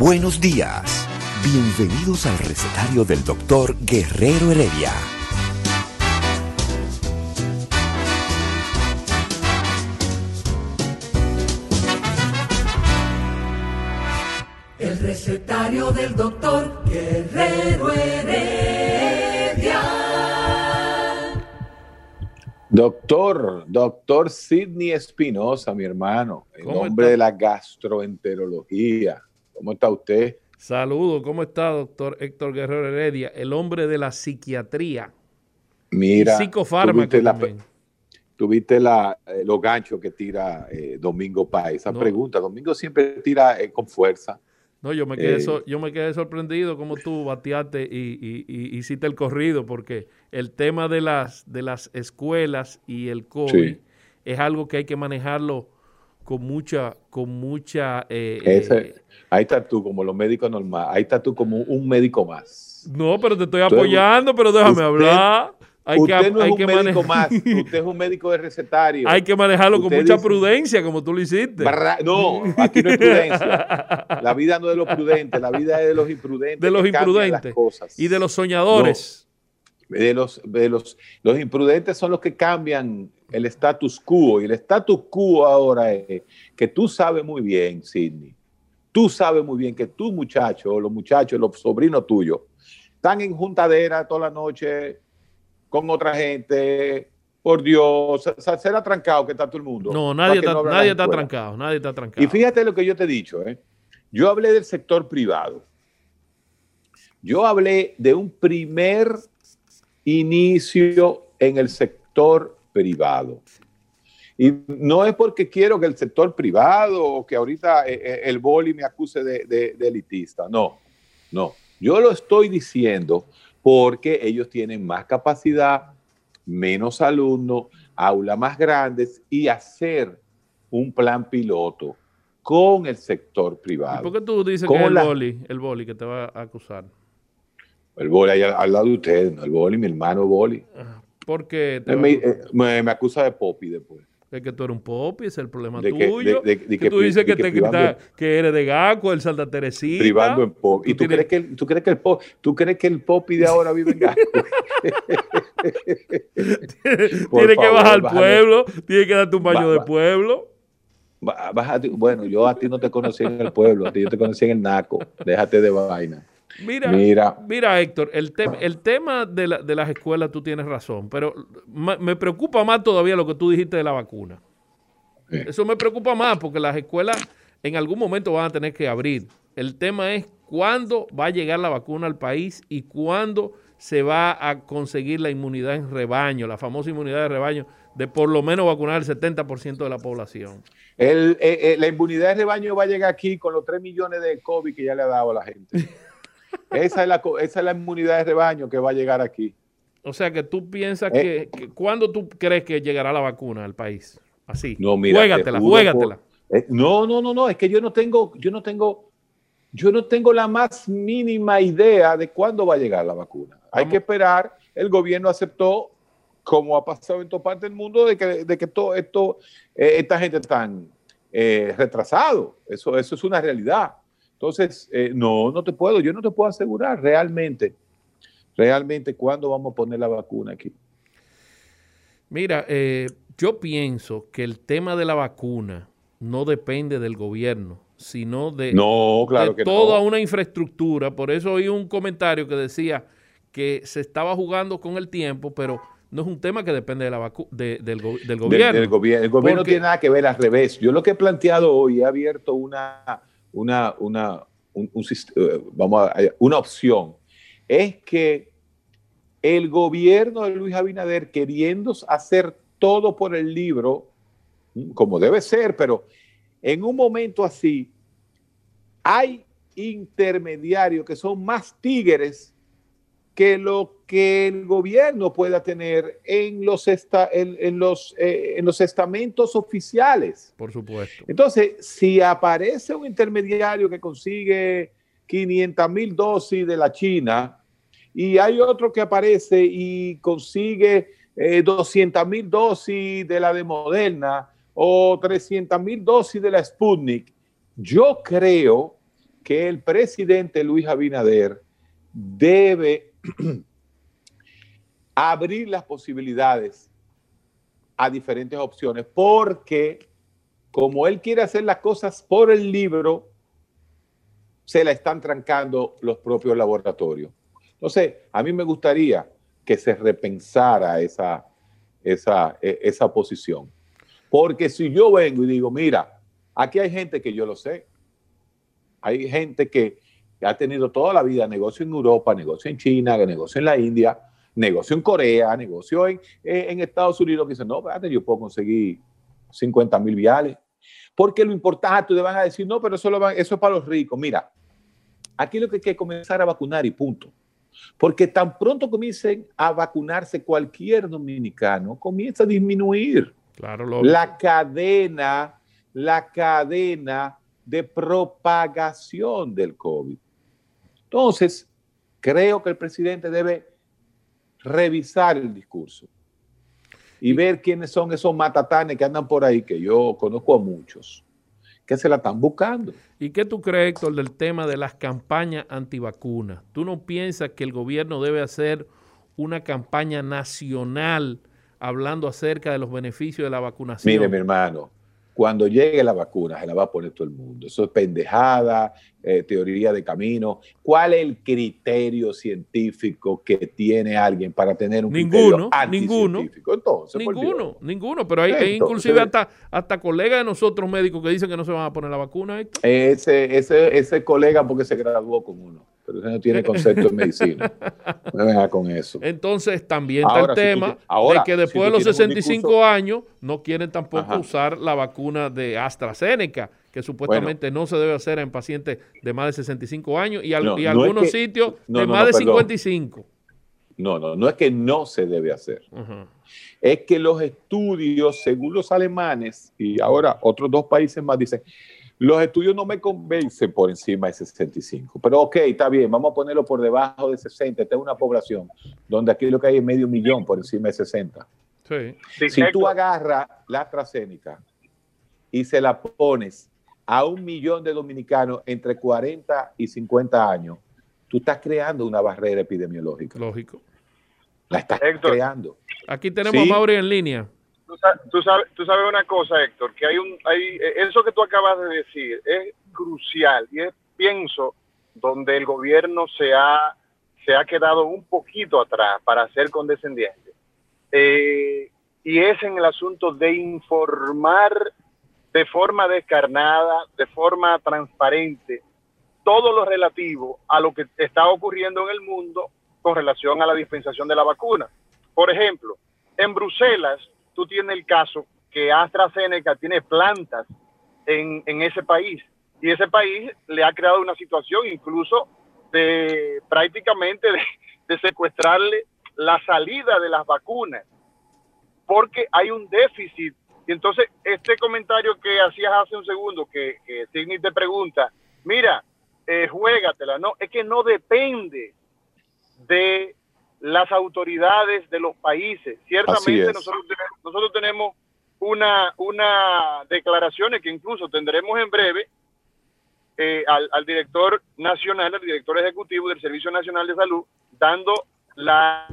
Buenos días. Bienvenidos al recetario del doctor Guerrero Heredia. El recetario del doctor Guerrero Heredia. Doctor, doctor Sidney Espinosa, mi hermano, en ¿Cómo nombre está? de la gastroenterología. ¿Cómo está usted? Saludos, ¿cómo está, doctor Héctor Guerrero Heredia, el hombre de la psiquiatría? Mira, Psicofármaco tuviste, la, tuviste la, eh, los ganchos que tira eh, Domingo Páez. Esa No. pregunta, Domingo siempre tira eh, con fuerza. No, yo me quedé, so- yo me quedé sorprendido cómo tú bateaste y, y- y hiciste el corrido, porque el tema de las, de las escuelas y el COVID Sí. es algo que hay que manejarlo con mucha, con mucha... eh, Ese- eh, ahí está tú, como los médicos normales. Ahí está tú como un médico más. no, pero te estoy apoyando, pero déjame usted- hablar. Hay que, no es hay un que médico más, usted es un médico de recetario. hay que manejarlo con mucha dice- prudencia, como tú lo hiciste. Barra- No, aquí no hay prudencia. La vida no es de los prudentes, la vida es de los imprudentes. De los las imprudentes cosas. y de los soñadores. De los, de los, los imprudentes son los que cambian el status quo. Y el status quo ahora es que tú sabes muy bien, Sidney, tú sabes muy bien que tus muchachos, los muchachos, los sobrinos tuyos, están en juntadera toda la noche con otra gente. Por Dios, se- se- será trancado que está todo el mundo. No, nadie está, no nadie está trancado, nadie está trancado. Y fíjate lo que yo te he dicho, ¿eh? Yo hablé del sector privado. Yo hablé de un primer inicio en el sector privado. Y no es porque quiero que el sector privado o que ahorita eh, eh, el boli me acuse de, de- de elitista. No, no. Yo lo estoy diciendo porque ellos tienen más capacidad, menos alumnos, aulas más grandes y hacer un plan piloto con el sector ¿Y privado. por qué tú dices que ¿Cómo es el la- boli, el boli que te va a acusar? El boli ahí al, al lado de ustedes, ¿no? el boli, mi hermano boli. Porque te me, acusar? eh, me- me acusa de popi después. es que tú eres un popi, ese es el problema De que- tuyo. de- de- de que, que tú dices que, de te grita que eres de Gaco, el Santa Teresita. privando en pop. ¿Y Tú tienes- crees que, el- tú crees que el pop, tú crees que el popi de ahora vive en Gaco? Tiene que bajar al pueblo, tiene que darte un baño Va- de pueblo. Va- bueno, yo a ti no te conocí en el pueblo, a ti yo te conocí en el Naco. Déjate de vaina. Mira, Mira. mira, Héctor, el, tem- el tema de, la- de las escuelas tú tienes razón, pero me preocupa más todavía lo que tú dijiste de la vacuna. Sí. Eso me preocupa más porque las escuelas en algún momento van a tener que abrir. El tema es cuándo va a llegar la vacuna al país y cuándo se va a conseguir la inmunidad en rebaño, la famosa inmunidad de rebaño, de por lo menos vacunar el 70% de la población. El- eh, eh, la inmunidad de rebaño va a llegar aquí con los 3 millones de COVID que ya le ha dado a la gente. Esa es la, esa es la inmunidad de rebaño que va a llegar aquí. O sea que tú piensas Eh. que, que- ¿cuándo tú crees que llegará la vacuna al país? Así. No, mira, te juégatela, juégatela. por- eh, no, no, no, no, es que yo no tengo, yo no tengo, yo no tengo la más mínima idea de cuándo va a llegar la vacuna. Hay que esperar. El gobierno aceptó, como ha pasado en toda parte del mundo, de que, de que todo esto, eh, esta gente eh, retrasado. Eso, eso es una realidad. Entonces, eh, no, no te puedo, yo no te puedo asegurar realmente, realmente cuándo vamos a poner la vacuna aquí. Mira, eh, yo pienso que el tema de la vacuna no depende del gobierno, sino de, No, claro de que toda no. una infraestructura. Por eso oí un comentario que decía que se estaba jugando con el tiempo, pero no es un tema que depende de la vacu- de- del, go- del Del- gobierno. del gobierno. El gobierno no tiene nada que ver al revés. Yo lo que he planteado hoy, he abierto una, una, una, un- eh, vamos a, una opción, es que el gobierno de Luis Abinader queriendo hacer todo por el libro, como debe ser, pero en un momento así, hay intermediarios que son más tigres que lo que el gobierno pueda tener en los, en, los, eh, en los estamentos oficiales. Por supuesto. Entonces, si aparece un intermediario que consigue 500 mil dosis de la China y hay otro que aparece y consigue 200 eh, mil dosis de la de Moderna o 300 mil dosis de la Sputnik, yo creo que el presidente Luis Abinader debe abrir las posibilidades a diferentes opciones, porque como él quiere hacer las cosas por el libro, se la están trancando los propios laboratorios. Entonces, a mí me gustaría que se repensara esa, esa, e, esa posición. Porque si yo vengo y digo, mira, aquí hay gente que yo lo sé, hay gente que ha tenido toda la vida negocio en Europa, negocio en China, negocio en la India, negocio en Corea, negocio en, en Estados Unidos, que dicen, no, espérate, yo puedo conseguir 50 mil viales. Porque lo importante, te van a decir, no, pero eso, lo eso es para los ricos. Mira, aquí lo que hay que comenzar a vacunar y punto. Porque tan pronto comiencen a vacunarse cualquier dominicano, comienza a disminuir claro, la cadena, la cadena de propagación del COVID. Entonces, creo que el presidente debe revisar el discurso y ver quiénes son esos matatanes que andan por ahí, que yo conozco a muchos, que se la están buscando. ¿Y qué tú crees, Héctor, del tema de las campañas antivacunas? ¿Tú no piensas que el gobierno debe hacer una campaña nacional hablando acerca de los beneficios de la vacunación? Mire, mi hermano, cuando llegue la vacuna se la va a poner todo el mundo. Eso es pendejada, eh, teoría de camino. ¿Cuál es el criterio científico que tiene alguien para tener un ninguno, ninguno, Entonces, ninguno, ninguno. Pero hay, inclusive hasta, hasta colegas de nosotros médicos que dicen que no se van a poner la vacuna. Ese, ese, ese colega porque se graduó con uno pero ese no tiene concepto en medicina. No me con eso. Entonces, también está el tema de que después de los 65 años no quieren tampoco usar la vacuna de AstraZeneca, que supuestamente no se debe hacer en pacientes de más de 65 años y, algunos sitios de más de 55. No, no, no es que no se debe hacer. Es que los estudios, según los alemanes y ahora otros dos países más, dicen, los estudios no me convencen por encima de 65, pero ok, está bien, vamos a ponerlo por debajo de 60. Esta es una población donde aquí lo que hay es medio millón por encima de 60. si tú agarras la AstraZeneca y se la pones a un millón de dominicanos entre 40 y 50 años, tú estás creando una barrera epidemiológica. Lógico. La estás creando. Aquí tenemos a Mauri en línea tú, sabes, tú sabes una cosa, Héctor, que hay un, hay, eso que tú acabas de decir es crucial y es, pienso, donde el gobierno se ha, se ha quedado un poquito atrás para ser condescendiente. Eh, y es en el asunto de informar de forma descarnada, de forma transparente, todo lo relativo a lo que está ocurriendo en el mundo con relación a la dispensación de la vacuna. Por ejemplo, en Bruselas tú tienes el caso que AstraZeneca tiene plantas en, ese país y ese país le ha creado una situación incluso de prácticamente de, secuestrarle la salida de las vacunas porque hay un déficit. Y entonces este comentario que hacías hace un segundo, que, que Sidney te pregunta, mira, eh, juégatela, no, es que no depende de las autoridades de los países. Ciertamente nosotros, nosotros tenemos una, una declaraciones que incluso tendremos en breve eh, al, director nacional, al director ejecutivo del Servicio Nacional de Salud, dando la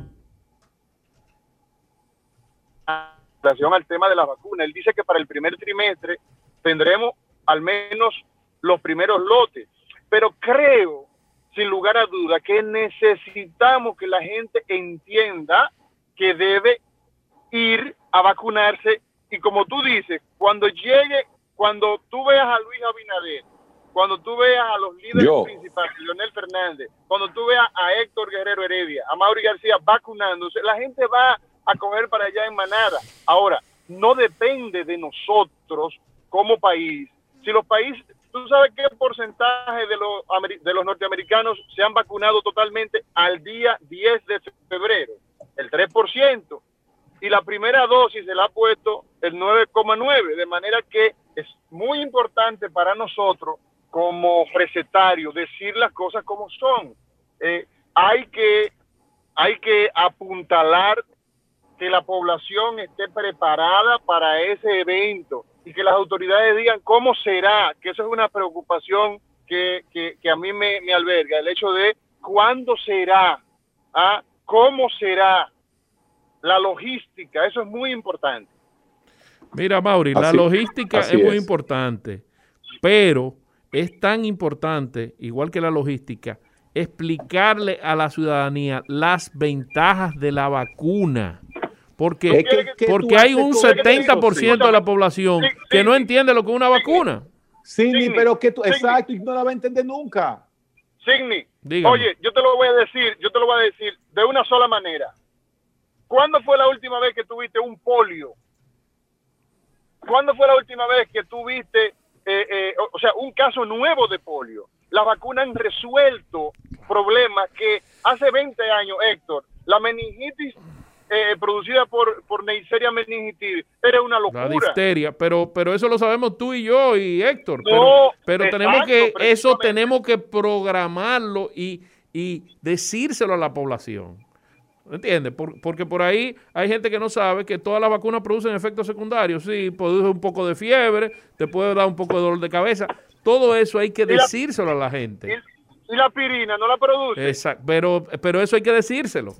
relación al tema de la vacuna. Él dice que para el primer trimestre tendremos al menos los primeros lotes, pero creo sin lugar a duda que necesitamos que la gente entienda que debe ir a vacunarse y como tú dices, cuando llegue, cuando tú veas a Luis Abinader cuando tú veas a los líderes principales, Leonel Fernández, cuando tú veas a Héctor Guerrero Heredia, a Mauri García vacunándose, la gente va a coger para allá en manada. Ahora, no depende de nosotros como país. Si los países, tú sabes qué porcentaje de los, de los norteamericanos se han vacunado totalmente al día 10 de febrero, el 3%, y la primera dosis se la ha puesto el 9,9, de manera que es muy importante para nosotros como recetario decir las cosas como son. Eh, hay que hay que apuntalar que la población esté preparada para ese evento y que las autoridades digan cómo será, que eso es una preocupación que, a mí me, alberga, el hecho de cuándo será, ¿ah? cómo será la logística, eso es muy importante. Mira, Mauri, la logística es muy importante, pero es tan importante, igual que la logística, explicarle a la ciudadanía las ventajas de la vacuna. Porque, porque hay un 70% de la población que no entiende lo que es una vacuna. Sí, pero que tú, exacto, y no la va a entender nunca. Signi, oye, yo te lo voy a decir, yo te lo voy a decir de una sola manera. ¿Cuándo fue la última vez que tuviste un polio? ¿Cuándo fue la última vez que tuviste, eh, eh, o sea, un caso nuevo de polio? Las vacunas han resuelto problemas que hace 20 años, Héctor, la meningitis eh, producida por, por Neisseria meningitis era una locura. La difteria, pero, pero eso lo sabemos tú y yo y Héctor. pero, pero tenemos que, eso tenemos que programarlo y, y decírselo a la población. ¿Entiendes? porque por ahí hay gente que no sabe que todas las vacunas producen efectos secundarios. Sí, produce un poco de fiebre, te puede dar un poco de dolor de cabeza. Todo eso hay que decírselo a la gente. Y, la pirina no la produce. Exacto, pero, pero eso hay que decírselo.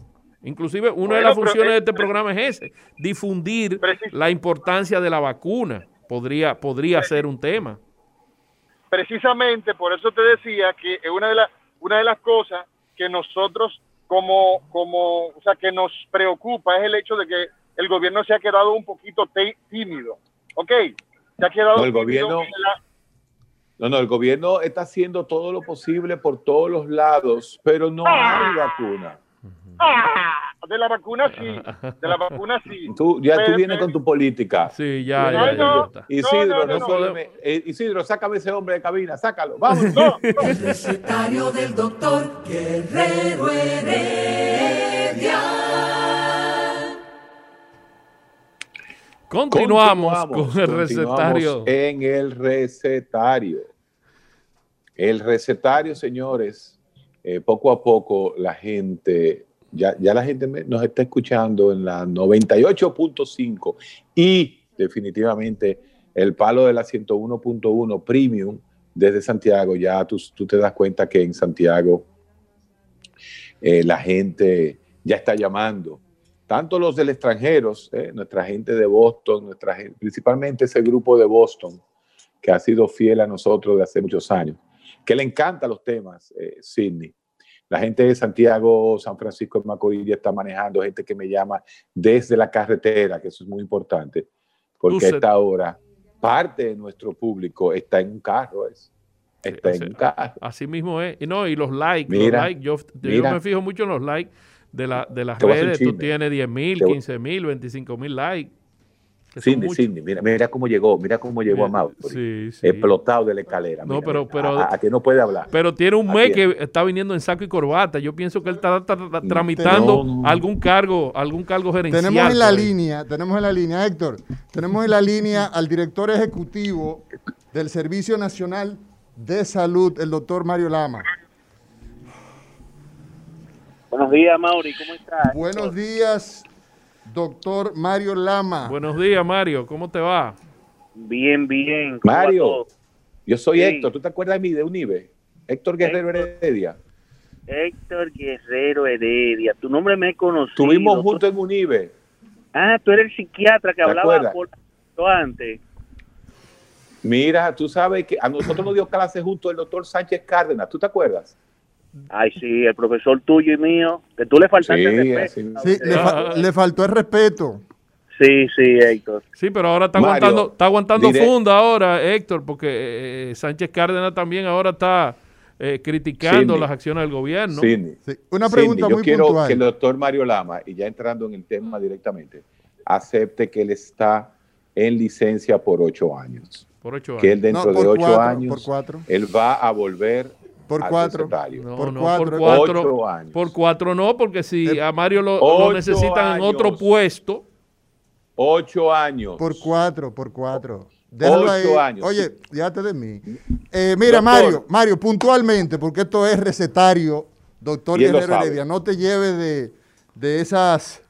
Inclusive una de las funciones de este programa es ese, difundir la importancia de la vacuna. Podría, podría ser un tema. Precisamente por eso te decía que una de, las una de las cosas que nosotros como, como, o sea, que nos preocupa es el hecho de que el gobierno se ha quedado un poquito tímido. ¿Ok? Se ha quedado no, el gobierno, No, no, el gobierno está haciendo todo lo posible por todos los lados, pero no hay vacuna. Ah, de la vacuna sí, de la vacuna sí. Tú, ya tú vienes con tu política. Sí, ya, ya, ya, Isidro, no, no, eh, Isidro, sácame ese hombre de cabina, sácalo, vamos. El recetario del doctor Guerrero Heredia. Continuamos, con el recetario. En el recetario. El recetario, señores, eh, poco a poco la gente ya, la gente nos está escuchando en la 98.5 y definitivamente el palo de la 101.1 Premium desde Santiago, ya tú, te das cuenta que en Santiago eh, la gente ya está llamando, tanto los del extranjero, eh, nuestra gente de Boston, nuestra principalmente ese grupo de Boston que ha sido fiel a nosotros de hace muchos años, que le encantan los temas, eh, Sidney. La gente de Santiago, San Francisco de Macorís está manejando, gente que me llama desde la carretera, que eso es muy importante, porque a esta hora parte de nuestro público está en un carro. está en un carro. Así mismo es. Y, no, y los likes, los likes yo, me fijo mucho en los likes de, la, de las redes. Tú tienes 10 mil, 15 mil, 25 mil likes. Cindy, Cindy, mira, mira cómo llegó, mira cómo llegó a Mauro. Sí, sí. Explotado de la escalera. No, pero, pero a, que no puede hablar. Pero tiene un mes que está viniendo en saco y corbata. Yo pienso que él está, tramitando algún cargo, algún cargo gerencial. Tenemos en la línea, tenemos en la línea, Héctor, tenemos en la línea al director ejecutivo del Servicio Nacional de Salud, el doctor Mario Lama. Buenos días, Mauri, ¿cómo estás? Buenos días, doctor Mario Lama. Buenos días, Mario. ¿Cómo te va? Bien, bien. Mario, yo soy Héctor. ¿Tú te acuerdas de mí, de Unive? Héctor Guerrero Heredia. Héctor Guerrero Heredia. Tu nombre me he conocido. Estuvimos juntos en Unive. Ah, tú eres el psiquiatra que hablaba por antes. Mira, tú sabes que a nosotros nos dio clase junto el doctor Sánchez Cárdenas. ¿Tú te acuerdas? Ay, sí, el profesor tuyo y mío, que tú le faltaste el respeto. Sí, le, faltó el respeto. Sí, sí, Héctor. Sí, pero ahora está Mario, aguantando, está aguantando diré- funda ahora, Héctor, porque eh, Sánchez Cárdenas también ahora está eh, criticando Sidney. las acciones del gobierno. Sidney, Sí, Una Cindy, pregunta yo muy quiero puntual. que el doctor Mario Lama, y ya entrando en el tema directamente, acepte que él está en licencia por ocho años. Por ocho años. Que él dentro No, de ocho cuatro, años, por cuatro. él va a volver Por cuatro. No, por no, cuatro, por cuatro. Ocho años. Por cuatro no, porque si Eh, a Mario lo, necesitan en otro puesto, Ocho años. Por cuatro, por cuatro. Déjalo ahí. Ocho años. Oye, déjate de mí. Eh, mira, Doctor. Mario, Mario, puntualmente, porque esto es recetario, doctor Guerrero. Heredia, no te lleves de, de esas,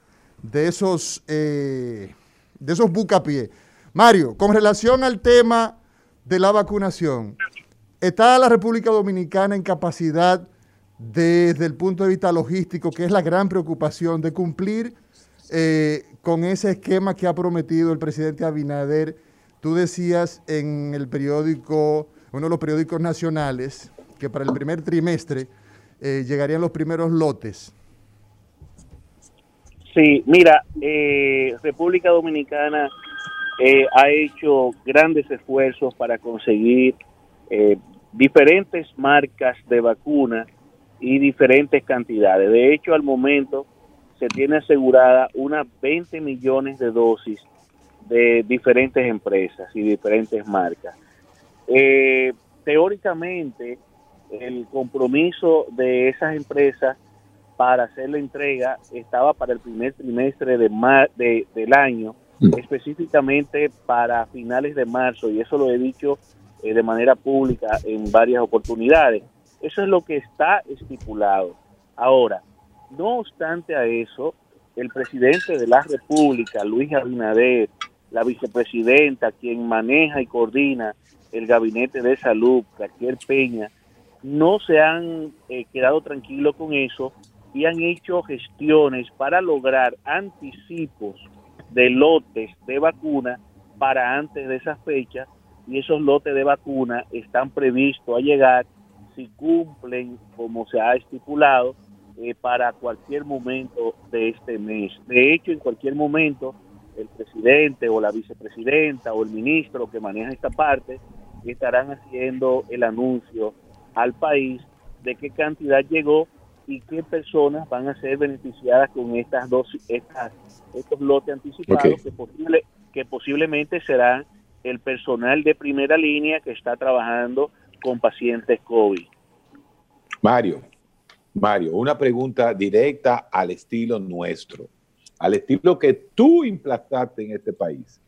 de esos, eh, de esos bucapiés. Mario, con relación al tema de la vacunación, ¿está la República Dominicana en capacidad desde el punto de vista logístico, que es la gran preocupación, de cumplir eh, con ese esquema que ha prometido el presidente Abinader? Tú decías en el periódico, uno de los periódicos nacionales, que para el primer trimestre eh, llegarían los primeros lotes. Sí, mira, eh, República Dominicana eh, ha hecho grandes esfuerzos para conseguir eh, diferentes marcas de vacuna y diferentes cantidades. De hecho, al momento se tiene asegurada unas 20 millones de dosis de diferentes empresas y diferentes marcas. Eh, teóricamente, el compromiso de esas empresas para hacer la entrega estaba para el primer trimestre de mar- de- del año, específicamente para finales de marzo, y eso lo he dicho eh, de manera pública en varias oportunidades. Eso es lo que está estipulado. Ahora, no obstante a eso, el presidente de la República, Luis Abinader, la vicepresidenta, quien maneja y coordina el gabinete de salud, Raquel Peña, no se han eh, quedado tranquilos con eso y han hecho gestiones para lograr anticipos de lotes de vacuna para antes de esa fecha y esos lotes de vacuna están previstos a llegar si cumplen como se ha estipulado eh, para cualquier momento de este mes. De hecho, en cualquier momento el presidente o la vicepresidenta o el ministro que maneja esta parte estarán haciendo el anuncio al país de qué cantidad llegó y qué personas van a ser beneficiadas con estas dos estas, estos lotes anticipados que posible que posiblemente serán el personal de primera línea que está trabajando con pacientes COVID. Mario, Mario, una pregunta directa al estilo nuestro, al estilo que tú implantaste en este país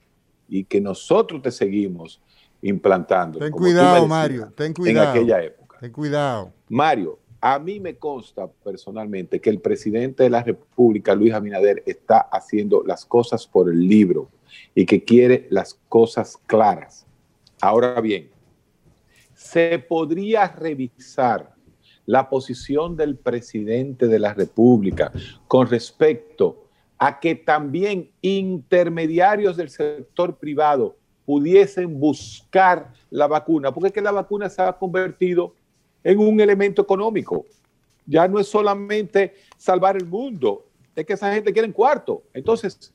y que nosotros te seguimos implantando. Ten cuidado, decías, Mario, ten cuidado. En aquella época. Ten cuidado. Mario, a mí me consta personalmente que el presidente de la República, Luis Abinader, está haciendo las cosas por el libro y que quiere las cosas claras. Ahora bien, se podría revisar la posición del presidente de la República con respecto a que también intermediarios del sector privado pudiesen buscar la vacuna, porque es que la vacuna se ha convertido en un elemento económico. Ya no es solamente salvar el mundo, es que esa gente quiere un cuarto. Entonces,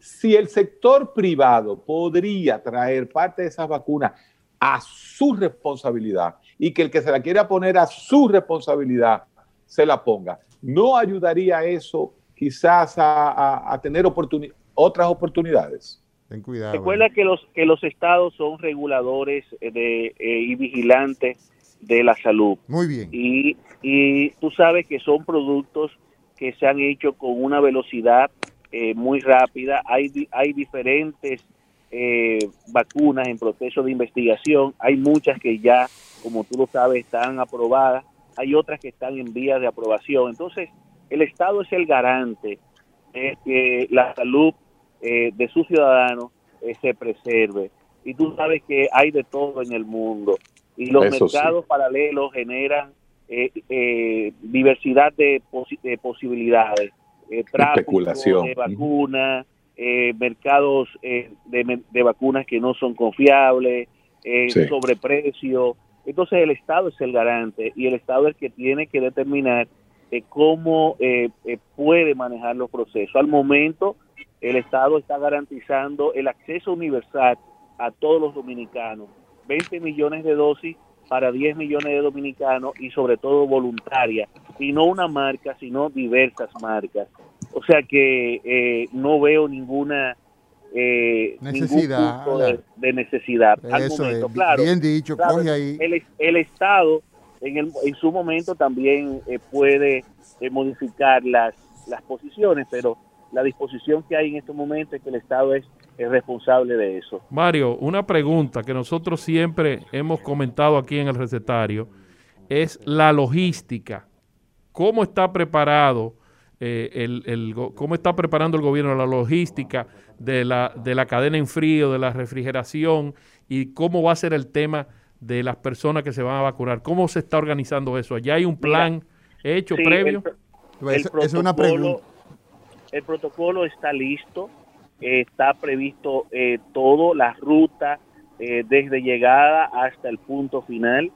si el sector privado podría traer parte de esas vacunas a su responsabilidad y que el que se la quiera poner a su responsabilidad se la ponga, ¿no ayudaría eso quizás a, a- a tener oportuni- otras oportunidades? Ten cuidado. Recuerda que los que los estados son reguladores eh, de, eh, y vigilantes de la salud Muy bien. y, y tú sabes que son productos que se han hecho con una velocidad eh, muy rápida. Hay, hay diferentes eh, vacunas en proceso de investigación. Hay muchas que ya, como tú lo sabes, están aprobadas. Hay otras que están en vías de aprobación. Entonces, el Estado es el garante de que la salud eh, de sus ciudadanos eh, se preserve. Y tú sabes que hay de todo en el mundo. Y los Eso sí. mercados paralelos generan eh, eh, diversidad de, posi- de posibilidades. Eh, tráfico Especulación. de vacunas, eh, mercados eh, de, de vacunas que no son confiables, eh, Sí. sobreprecio. Entonces el Estado es el garante y el Estado es el que tiene que determinar eh, cómo eh, eh, puede manejar los procesos. Al momento el Estado está garantizando el acceso universal a todos los dominicanos. 20 millones de dosis para 10 millones de dominicanos y sobre todo voluntaria, y no una marca, sino diversas marcas. O sea que eh, no veo ninguna eh, necesidad de, necesidad al momento. claro, bien dicho, coge ahí. El, el, Estado en, el, en su momento también eh, puede eh, modificar las, las posiciones, pero la disposición que hay en estos momentos es que el Estado es, es responsable de eso. Mario, una pregunta que nosotros siempre hemos comentado aquí en el recetario es la logística. ¿Cómo está preparado eh, el, el, cómo está preparando el gobierno la logística de la, de la cadena en frío, de la refrigeración y cómo va a ser el tema de las personas que se van a vacunar? ¿Cómo se está organizando eso? ¿Ya hay un plan hecho previo? es una pregunta el protocolo está listo, está previsto eh, todo, la ruta eh, desde llegada hasta el punto final,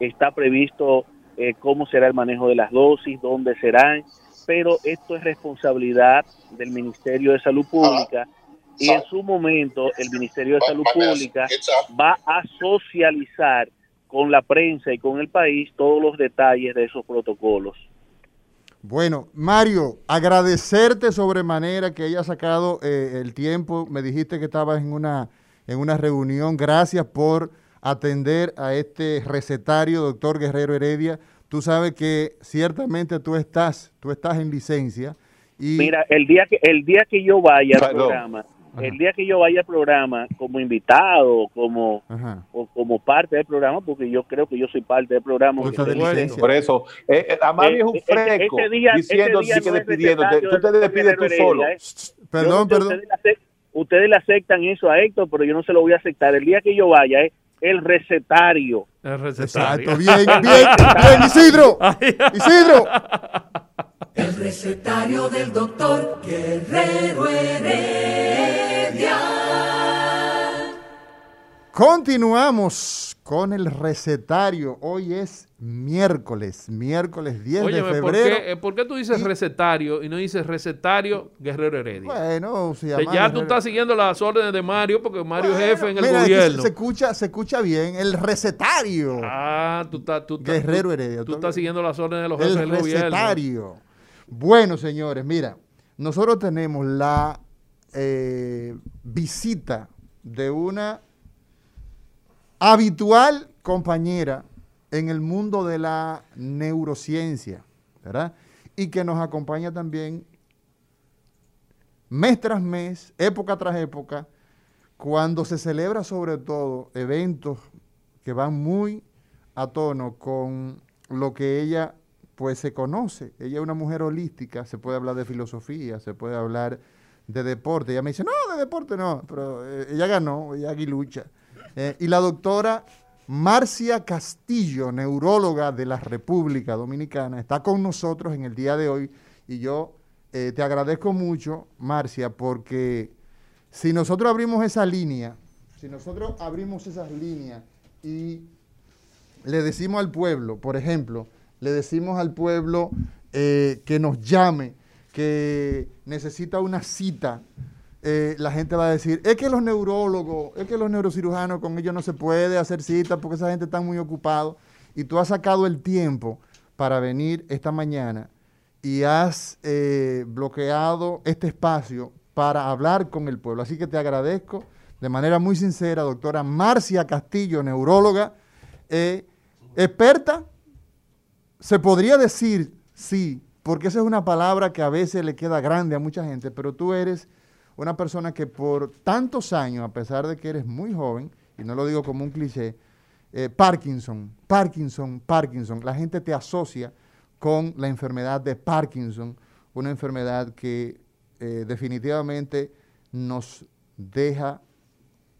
está previsto eh, cómo será el manejo de las dosis, dónde serán, pero esto es responsabilidad del Ministerio de Salud Pública. Y en su momento el Ministerio de Salud Pública va a socializar con la prensa y con el país todos los detalles de esos protocolos. Bueno, Mario, agradecerte sobremanera que hayas sacado eh, el tiempo. Me dijiste que estabas en una, en una reunión. Gracias por atender a este recetario, doctor Guerrero Heredia. Tú sabes que ciertamente tú estás, tú estás en licencia. Y... Mira, el día que, el día que yo vaya al programa, el día que yo vaya al programa como invitado como o como parte del programa, porque yo creo que yo soy parte del programa. Por eso, eh, eh, es un fresco diciendo sí que despidiendo. Tú te despides tú solo. ¿eh? Perdón, perdón. Ustedes le, aceptan eso a Héctor, pero yo no se lo voy a aceptar. El día que yo vaya es el recetario. El recetario. Exacto, bien, bien, bien, Isidro. Isidro. El recetario del doctor Guerrero Heredia. Continuamos con el recetario. Hoy es miércoles, miércoles 10 de febrero. ¿por qué, eh, ¿por qué, tú dices recetario y no dices recetario Guerrero Heredia? Bueno, llama Ya tú estás siguiendo las órdenes de Mario porque Mario es jefe en el gobierno. Se, escucha, se escucha bien, el recetario. Ah, tú estás... Guerrero Heredia. Tú, estás siguiendo las órdenes de los jefes del gobierno. El recetario. Bueno, señores, mira, nosotros tenemos la eh, visita de una habitual compañera en el mundo de la neurociencia, ¿verdad? Y que nos acompaña también mes tras mes, época tras época, cuando se celebra sobre todo eventos que van muy a tono con lo que ella pues se conoce. Ella es una mujer holística, se puede hablar de filosofía, se puede hablar de deporte. Ella me dice, no, de deporte no, pero eh, ella ganó, ella aguilucha. Eh, y la doctora Marcia Castillo, neuróloga de la República Dominicana, está con nosotros en el día de hoy y yo eh, te agradezco mucho, Marcia, porque si nosotros abrimos esa línea, si nosotros abrimos esas líneas y le decimos al pueblo, por ejemplo, le decimos al pueblo eh, que nos llame, que necesita una cita, eh, la gente va a decir, es que los neurólogos, es que los neurocirujanos, con ellos no se puede hacer cita porque esa gente está muy ocupada. Y tú has sacado el tiempo para venir esta mañana y has eh, bloqueado este espacio para hablar con el pueblo. Así que te agradezco de manera muy sincera, doctora Marcia Castillo, neuróloga, experta se podría decir sí, porque esa es una palabra que a veces le queda grande a mucha gente, pero tú eres una persona que por tantos años, a pesar de que eres muy joven, y no lo digo como un cliché, eh, Parkinson, Parkinson, Parkinson, la gente te asocia con la enfermedad de Parkinson, una enfermedad que eh, definitivamente nos deja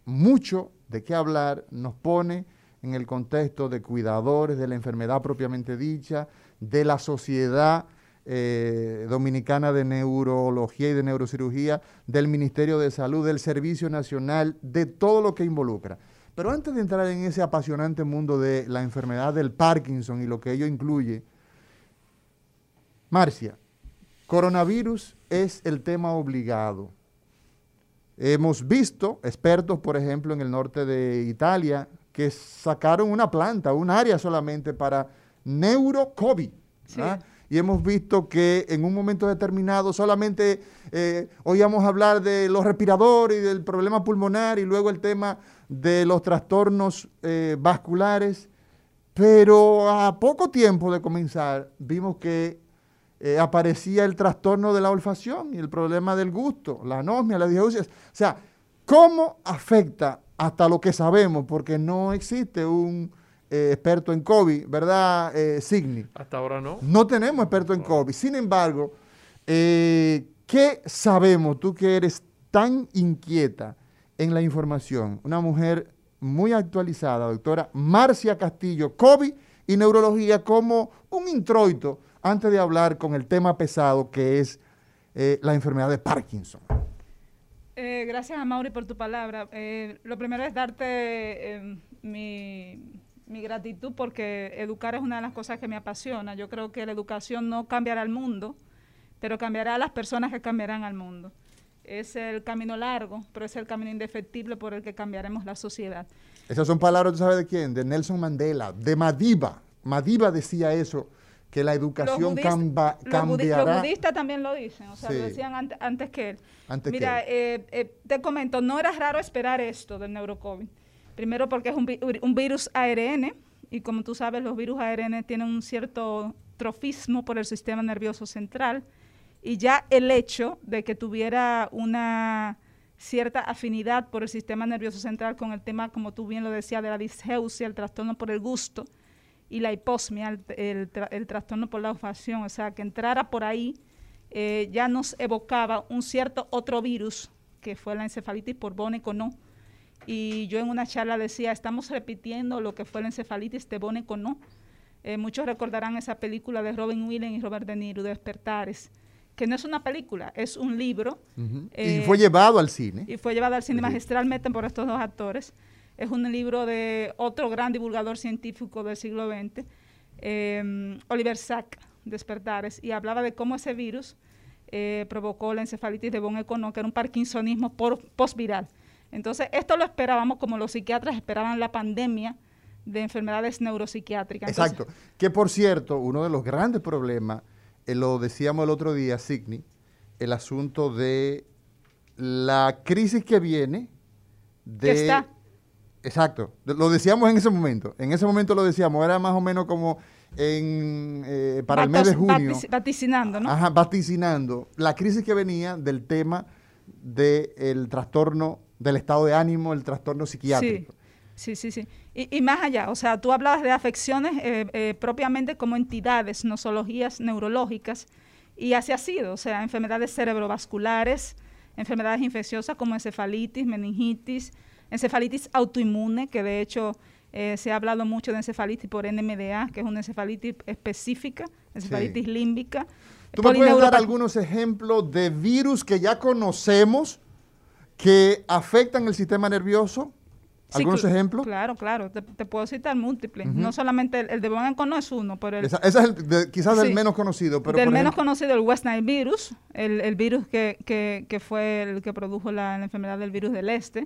mucho de qué hablar, nos pone en el contexto de cuidadores de la enfermedad propiamente dicha, de la sociedad eh, dominicana de neurología y de neurocirugía, del Ministerio de Salud, del Servicio Nacional, de todo lo que involucra. Pero antes de entrar en ese apasionante mundo de la enfermedad del Parkinson y lo que ello incluye, Marcia, coronavirus es el tema obligado. Hemos visto expertos, por ejemplo, en el norte de Italia, que sacaron una planta, un área solamente para neuro-COVID. Y hemos visto que en un momento determinado solamente eh, oíamos hablar de los respiradores y del problema pulmonar y luego el tema de los trastornos eh, vasculares. Pero a poco tiempo de comenzar vimos que eh, aparecía el trastorno de la olfacción y el problema del gusto, la anosmia, la disgeusia. O sea, ¿cómo afecta hasta lo que sabemos? Porque no existe un eh, experto en COVID, ¿verdad, eh, Signi? Hasta ahora no. No tenemos experto en COVID. Sin embargo, ¿qué sabemos tú que eres tan inquieta en la información? Una mujer muy actualizada, doctora Marcia Castillo, COVID y neurología como un introito antes de hablar con el tema pesado que es eh, la enfermedad de Parkinson. Eh, gracias a Mauri por tu palabra. Eh, lo primero es darte mi, mi, gratitud porque educar es una de las cosas que me apasiona. Yo creo que la educación no cambiará el mundo, pero cambiará a las personas que cambiarán al mundo. Es el camino largo, pero es el camino indefectible por el que cambiaremos la sociedad. Esas son palabras, ¿tú sabes de quién? De Nelson Mandela, de Madiba. Madiba decía eso que la educación cambiará. Los budistas también lo dicen, o sea, lo decían antes, que él. Mira, eh, eh, te comento, no era raro esperar esto del neurocovid. Primero porque es un, un, virus ARN y como tú sabes, los virus ARN tienen un cierto trofismo por el sistema nervioso central y ya el hecho de que tuviera una cierta afinidad por el sistema nervioso central con el tema, como tú bien lo decías, de la disgeusia, el trastorno por el gusto, y la hiposmia, el, trastorno por la olfacción, o sea, que entrara por ahí, eh, ya nos evocaba un cierto otro virus, que fue la encefalitis por bónico no. Y yo en una charla decía, estamos repitiendo lo que fue la encefalitis de bónico no. Eh, muchos recordarán esa película de Robin Williams y Robert De Niro, Despertares, que no es una película, es un libro. y eh, fue llevado al cine. Y fue llevado al cine magistralmente por estos dos actores es un libro de otro gran divulgador científico del siglo XX, em, Oliver Sack, Despertares, y hablaba de cómo ese virus eh, provocó la encefalitis de von Econo, que era un parkinsonismo postviral. Entonces, esto lo esperábamos como los psiquiatras esperaban la pandemia de enfermedades neuropsiquiátricas. Exacto. que por cierto, uno de los grandes problemas, eh, lo decíamos el otro día, Signi, el asunto de la crisis que viene de... está Exacto, lo decíamos en ese momento, en ese momento lo decíamos, era más o menos como en, eh, para el mes de junio. Vaticinando, ¿no? Ajá, vaticinando la crisis que venía del tema del trastorno del estado de ánimo, el trastorno psiquiátrico. Sí, sí, sí. Y, más allá, o sea, tú hablabas de afecciones eh, eh, propiamente como entidades, nosologías neurológicas, y así ha sido, o sea, enfermedades cerebrovasculares, enfermedades infecciosas como encefalitis, meningitis, encefalitis autoinmune, que de hecho eh, se ha hablado mucho de encefalitis por NMDA, que es una encefalitis específica, encefalitis límbica. ¿Tú me puedes dar algunos ejemplos de virus que ya conocemos que afectan el sistema nervioso? ¿Algunos ejemplos? Claro, claro, te, puedo citar múltiples. No solamente el, de Bonanco no es uno, pero Ese es el, quizás el menos conocido. Pero del menos conocido, el West Nile virus, el, virus que, que, fue el que produjo la enfermedad del virus del este.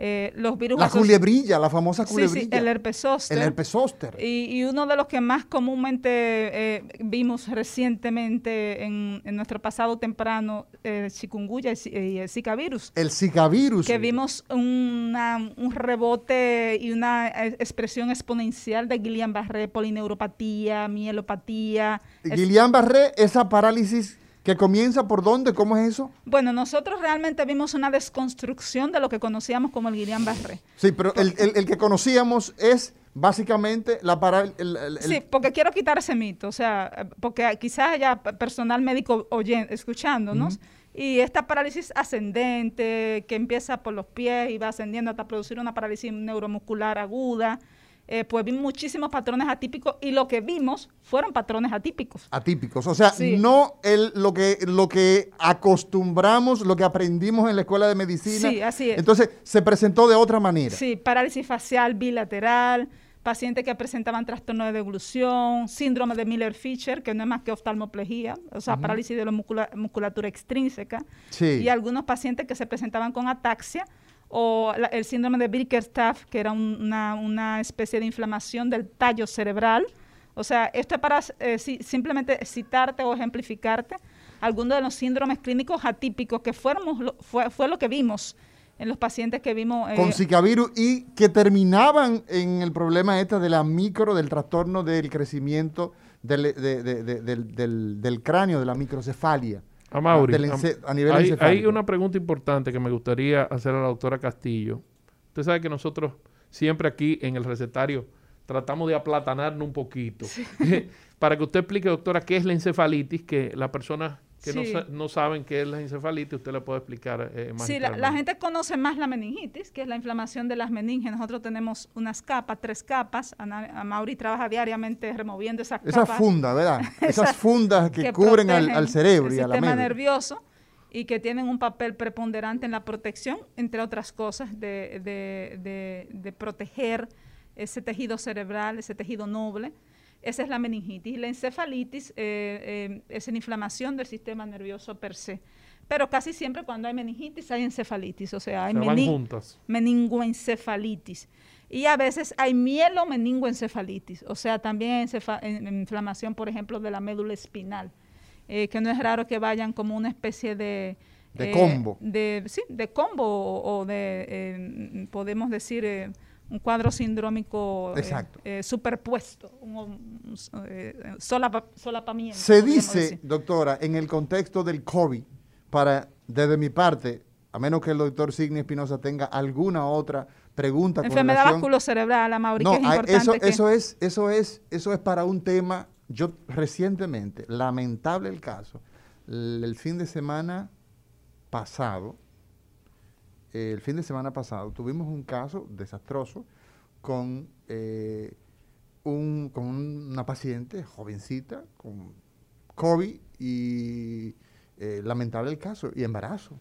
Eh, los virus la culebrilla, la famosa culebrilla. Sí, el herpes zóster. El herpes zóster. Y, uno de los que más comúnmente eh, vimos recientemente en, nuestro pasado temprano, el chikungunya y el zika virus. El zika virus. Que vimos un rebote y una eh, expresión exponencial de Guillain-Barré, polineuropatía, mielopatía. Guillain-Barré, esa parálisis ¿Que comienza por dónde? ¿Cómo es eso? Bueno, nosotros realmente vimos una desconstrucción de lo que conocíamos como el Guillain-Barré. Sí, pero el, que conocíamos es básicamente la para... Sí, porque quiero quitar ese mito, o sea, porque quizás haya personal médico oyendo, escuchándonos, y esta parálisis ascendente que empieza por los pies y va ascendiendo hasta producir una parálisis neuromuscular aguda, eh, pues vimos muchísimos patrones atípicos y lo que vimos fueron patrones atípicos. Atípicos, o sea, no el, lo, que, lo que acostumbramos, lo que aprendimos en la escuela de medicina. Sí, así es. Entonces se presentó de otra manera. Sí, parálisis facial bilateral, pacientes que presentaban trastorno de deglución, síndrome de Miller-Fisher, que no es más que oftalmoplejía, o sea, parálisis de la musculatura extrínseca, y algunos pacientes que se presentaban con ataxia o el síndrome de Bickerstaff, que era una, especie de inflamación del tallo cerebral. O sea, esto es para eh, simplemente citarte o ejemplificarte algunos de los síndromes clínicos atípicos que fuéramos, fue, fue lo que vimos en los pacientes que vimos. Eh, con Zika virus y que terminaban en el problema este de la micro, del trastorno del crecimiento del, del, cráneo, de la microcefalia. A Mauri, a, nivel hay, hay una pregunta importante que me gustaría hacer a la doctora Castillo. Usted sabe que nosotros siempre aquí en el recetario tratamos de aplatanarnos un poquito. Para que usted explique, doctora, qué es la encefalitis, que la persona que no, saben qué es la encefalitis, usted le puede explicar eh, más. Sí, la, gente conoce más la meningitis, que es la inflamación de las meninges. Nosotros tenemos unas capas, tres capas. A Mauri trabaja diariamente removiendo esas capas. Esas fundas, ¿verdad? esas, fundas que, cubren al, cerebro y a la sistema nervioso y que tienen un papel preponderante en la protección, entre otras cosas, de, de, de proteger ese tejido cerebral, ese tejido noble esa es la meningitis. La encefalitis eh, eh, es una inflamación del sistema nervioso per se. Pero casi siempre cuando hay meningitis hay encefalitis, o sea, hay meningoencefalitis. Y a veces hay mielomeningoencefalitis, o sea, también inflamación, por ejemplo, de la médula espinal, eh, que no es raro que vayan como una especie de... De combo. De, sí, de combo o, de, podemos decir un cuadro sindrómico eh, eh, superpuesto, un, eh, solapamiento. Se dice, doctora, en el contexto del COVID, para desde mi parte, a menos que el doctor Signi Espinosa tenga alguna otra pregunta. Enfermedad vasculocerebral, Amaury, no, que es importante. Eso, eso, es, eso, es, eso es para un tema, yo recientemente, lamentable el caso, el fin de semana pasado, el fin de semana pasado tuvimos un caso desastroso con, eh, un, con una paciente jovencita con COVID y eh, lamentable el caso, y embarazo.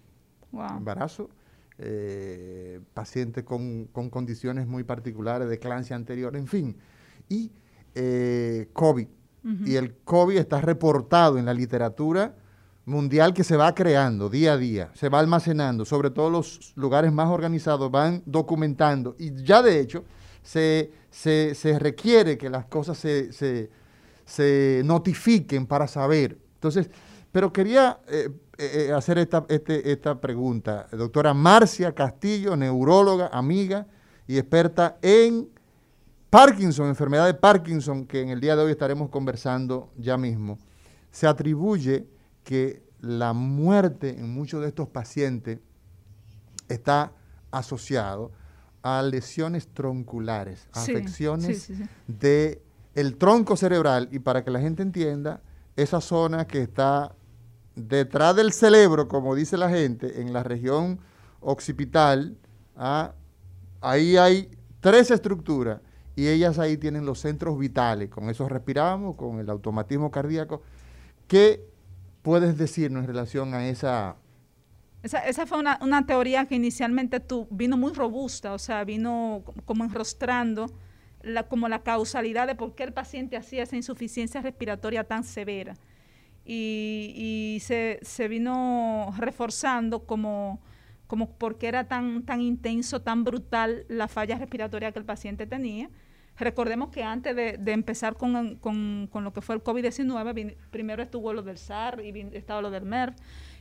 Embarazo, eh, paciente con, condiciones muy particulares de clancia anterior, en fin. Y COVID. Y el COVID está reportado en la literatura mundial que se va creando día a día, se va almacenando, sobre todo los lugares más organizados van documentando y ya de hecho se, requiere que las cosas se, notifiquen para saber. Entonces, pero quería eh, eh, hacer esta, este, esta pregunta. Doctora Marcia Castillo, neuróloga, amiga y experta en Parkinson, enfermedad de Parkinson, que en el día de hoy estaremos conversando ya mismo. Se atribuye que la muerte en muchos de estos pacientes está asociado a lesiones tronculares, a afecciones del tronco cerebral. Y para que la gente entienda, esa zona que está detrás del cerebro, como dice la gente, en la región occipital, ah, ahí hay tres estructuras y ellas ahí tienen los centros vitales, con eso respiramos, con el automatismo cardíaco, que puedes decirnos en relación a esa... Esa, fue una, teoría que inicialmente tu, vino muy robusta, o sea, vino como enrostrando la, como la causalidad de por qué el paciente hacía esa insuficiencia respiratoria tan severa. Y, se, vino reforzando como, como porque era tan, tan intenso, tan brutal la falla respiratoria que el paciente tenía Recordemos que antes de, empezar con, lo que fue el COVID-19, primero estuvo lo del SAR y estaba lo del MERV.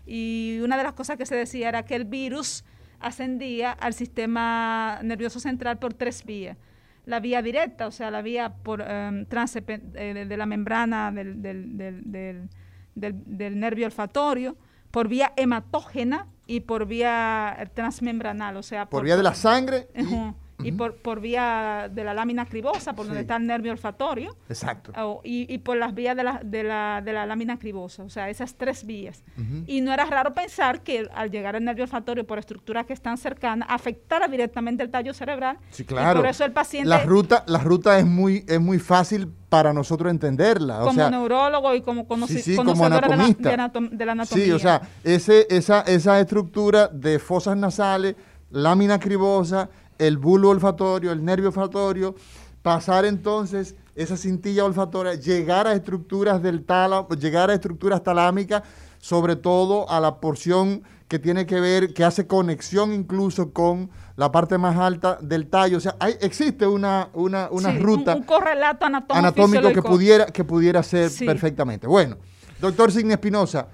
Y una de las cosas que se decía era que el virus ascendía al sistema nervioso central por tres vías. La vía directa, o sea, la vía por um, de la membrana del, del, nervio olfatorio, por vía hematógena y por vía transmembranal, o sea, por, vía de la sangre y por, por vía de la lámina cribosa, por donde está el nervio olfatorio. Exacto. y, y, por las vías de la, de, la, de la lámina cribosa, o sea, esas tres vías. Y no era raro pensar que al llegar al nervio olfatorio por estructuras que están cercanas, afectara directamente el tallo cerebral. Sí, claro. Y por eso el paciente... La ruta, la ruta es, muy, es muy fácil para nosotros entenderla. como neurólogo y como, conocedor De, la, anatomía. Sí, o sea, ese, esa, esa estructura de fosas nasales, lámina cribosa, el bulbo olfatorio, el nervio olfatorio, pasar entonces esa cintilla olfatoria, llegar a estructuras del tálamo, llegar a estructuras talámicas, sobre todo a la porción que tiene que ver, que hace conexión incluso con la parte más alta del tallo. O sea, hay, existe una, una, ruta. Un, correlato anatómico, que pudiera, que pudiera ser perfectamente. Bueno, doctor Signe Espinosa.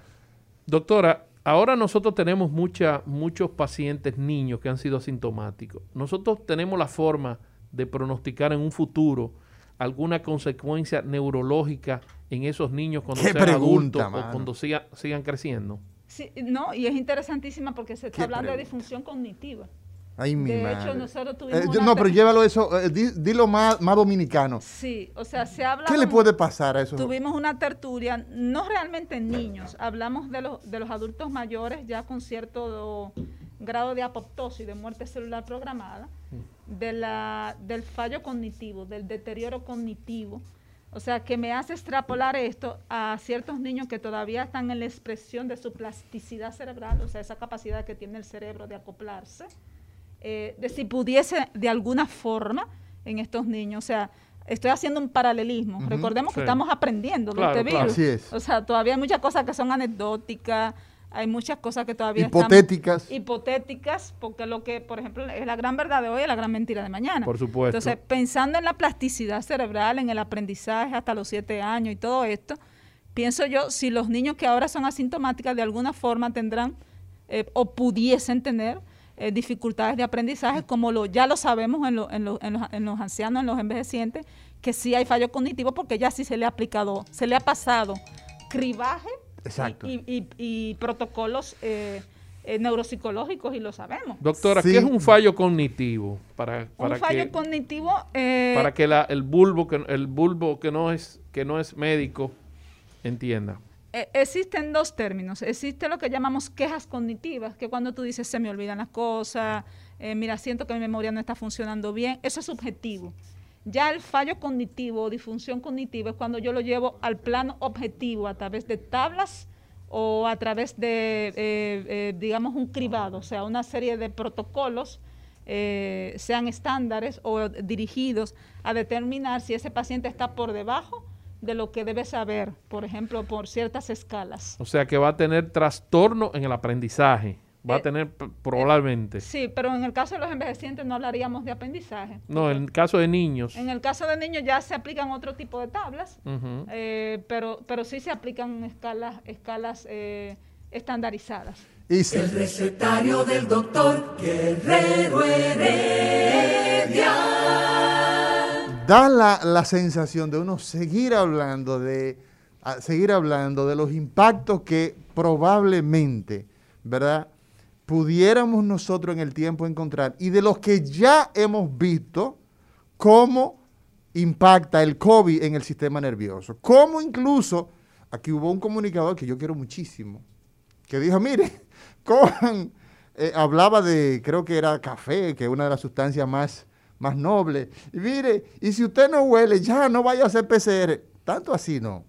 Doctora, ahora nosotros tenemos mucha, muchos pacientes niños que han sido asintomáticos. Nosotros tenemos la forma de pronosticar en un futuro alguna consecuencia neurológica en esos niños cuando sean adultos o cuando sigan creciendo? Sí, no, y es interesantísima porque se está hablando de disfunción cognitiva. Ay, mi de hecho, nosotros tuvimos. Eh, no, pero llévalo eso, eh, dilo más, más dominicano. Sí, o sea, se habla. ¿Qué le puede pasar a eso? Tuvimos una tertulia, no realmente en niños, hablamos de los, de los adultos mayores ya con cierto grado de apoptosis, de muerte celular programada, de la, del fallo cognitivo, del deterioro cognitivo. O sea, que me hace extrapolar esto a ciertos niños que todavía están en la expresión de su plasticidad cerebral, o sea, esa capacidad que tiene el cerebro de acoplarse, eh, de si pudiese de alguna forma en estos niños, o sea, estoy haciendo un paralelismo. Recordemos que estamos aprendiendo de este virus. O sea, todavía hay muchas cosas que son anecdóticas, hay muchas cosas que todavía hipotéticas. hipotéticas, porque lo que, por ejemplo, es la gran verdad de hoy es la gran mentira de mañana. Por supuesto. Entonces, pensando en la plasticidad cerebral, en el aprendizaje hasta los siete años y todo esto, pienso yo, si los niños que ahora son asintomáticas de alguna forma tendrán eh, o pudiesen tener eh, dificultades de aprendizaje, como lo, ya lo sabemos en, en, los, en los ancianos, en los envejecientes, que sí hay fallo cognitivo porque ya sí se le ha aplicado, se le ha pasado cribaje y, protocolos eh, eh, neuropsicológicos y lo sabemos. Doctora, ¿qué es un fallo cognitivo? Para, para un fallo cognitivo... Eh, para que el bulbo que el bulbo que no es que no es médico entienda. Existen dos términos. Existe lo que llamamos quejas cognitivas, que cuando tú dices se me olvidan las cosas, mira, siento que mi memoria no está funcionando bien, eso es subjetivo. Ya el fallo cognitivo o disfunción cognitiva es cuando yo lo llevo al plano objetivo a través de tablas o a través de, eh, eh, digamos, un cribado, o sea, una serie de protocolos, eh, sean estándares o dirigidos a determinar si ese paciente está por debajo de lo que debe saber, por ejemplo, por ciertas escalas. O sea, que va a tener trastorno en el aprendizaje va a eh, tener probablemente. sí, pero en el caso de los envejecientes no hablaríamos de aprendizaje. No, en el caso de niños. En el caso de niños ya se aplican otro tipo de tablas, eh, pero, pero sí se aplican escalas, escalas eh, estandarizadas. El recetario del doctor Guerrero Heredia. Da la, sensación de uno seguir hablando de seguir hablando de los impactos que probablemente, ¿verdad? pudiéramos nosotros en el tiempo encontrar y de los que ya hemos visto cómo impacta el COVID en el sistema nervioso. Cómo incluso, aquí hubo un comunicador que yo quiero muchísimo, que dijo, mire, cojan, eh, hablaba de, creo que era café, que es una de las sustancias más, más nobles. Y mire, y si usted no huele, ya no vaya a hacer PCR. Tanto así no.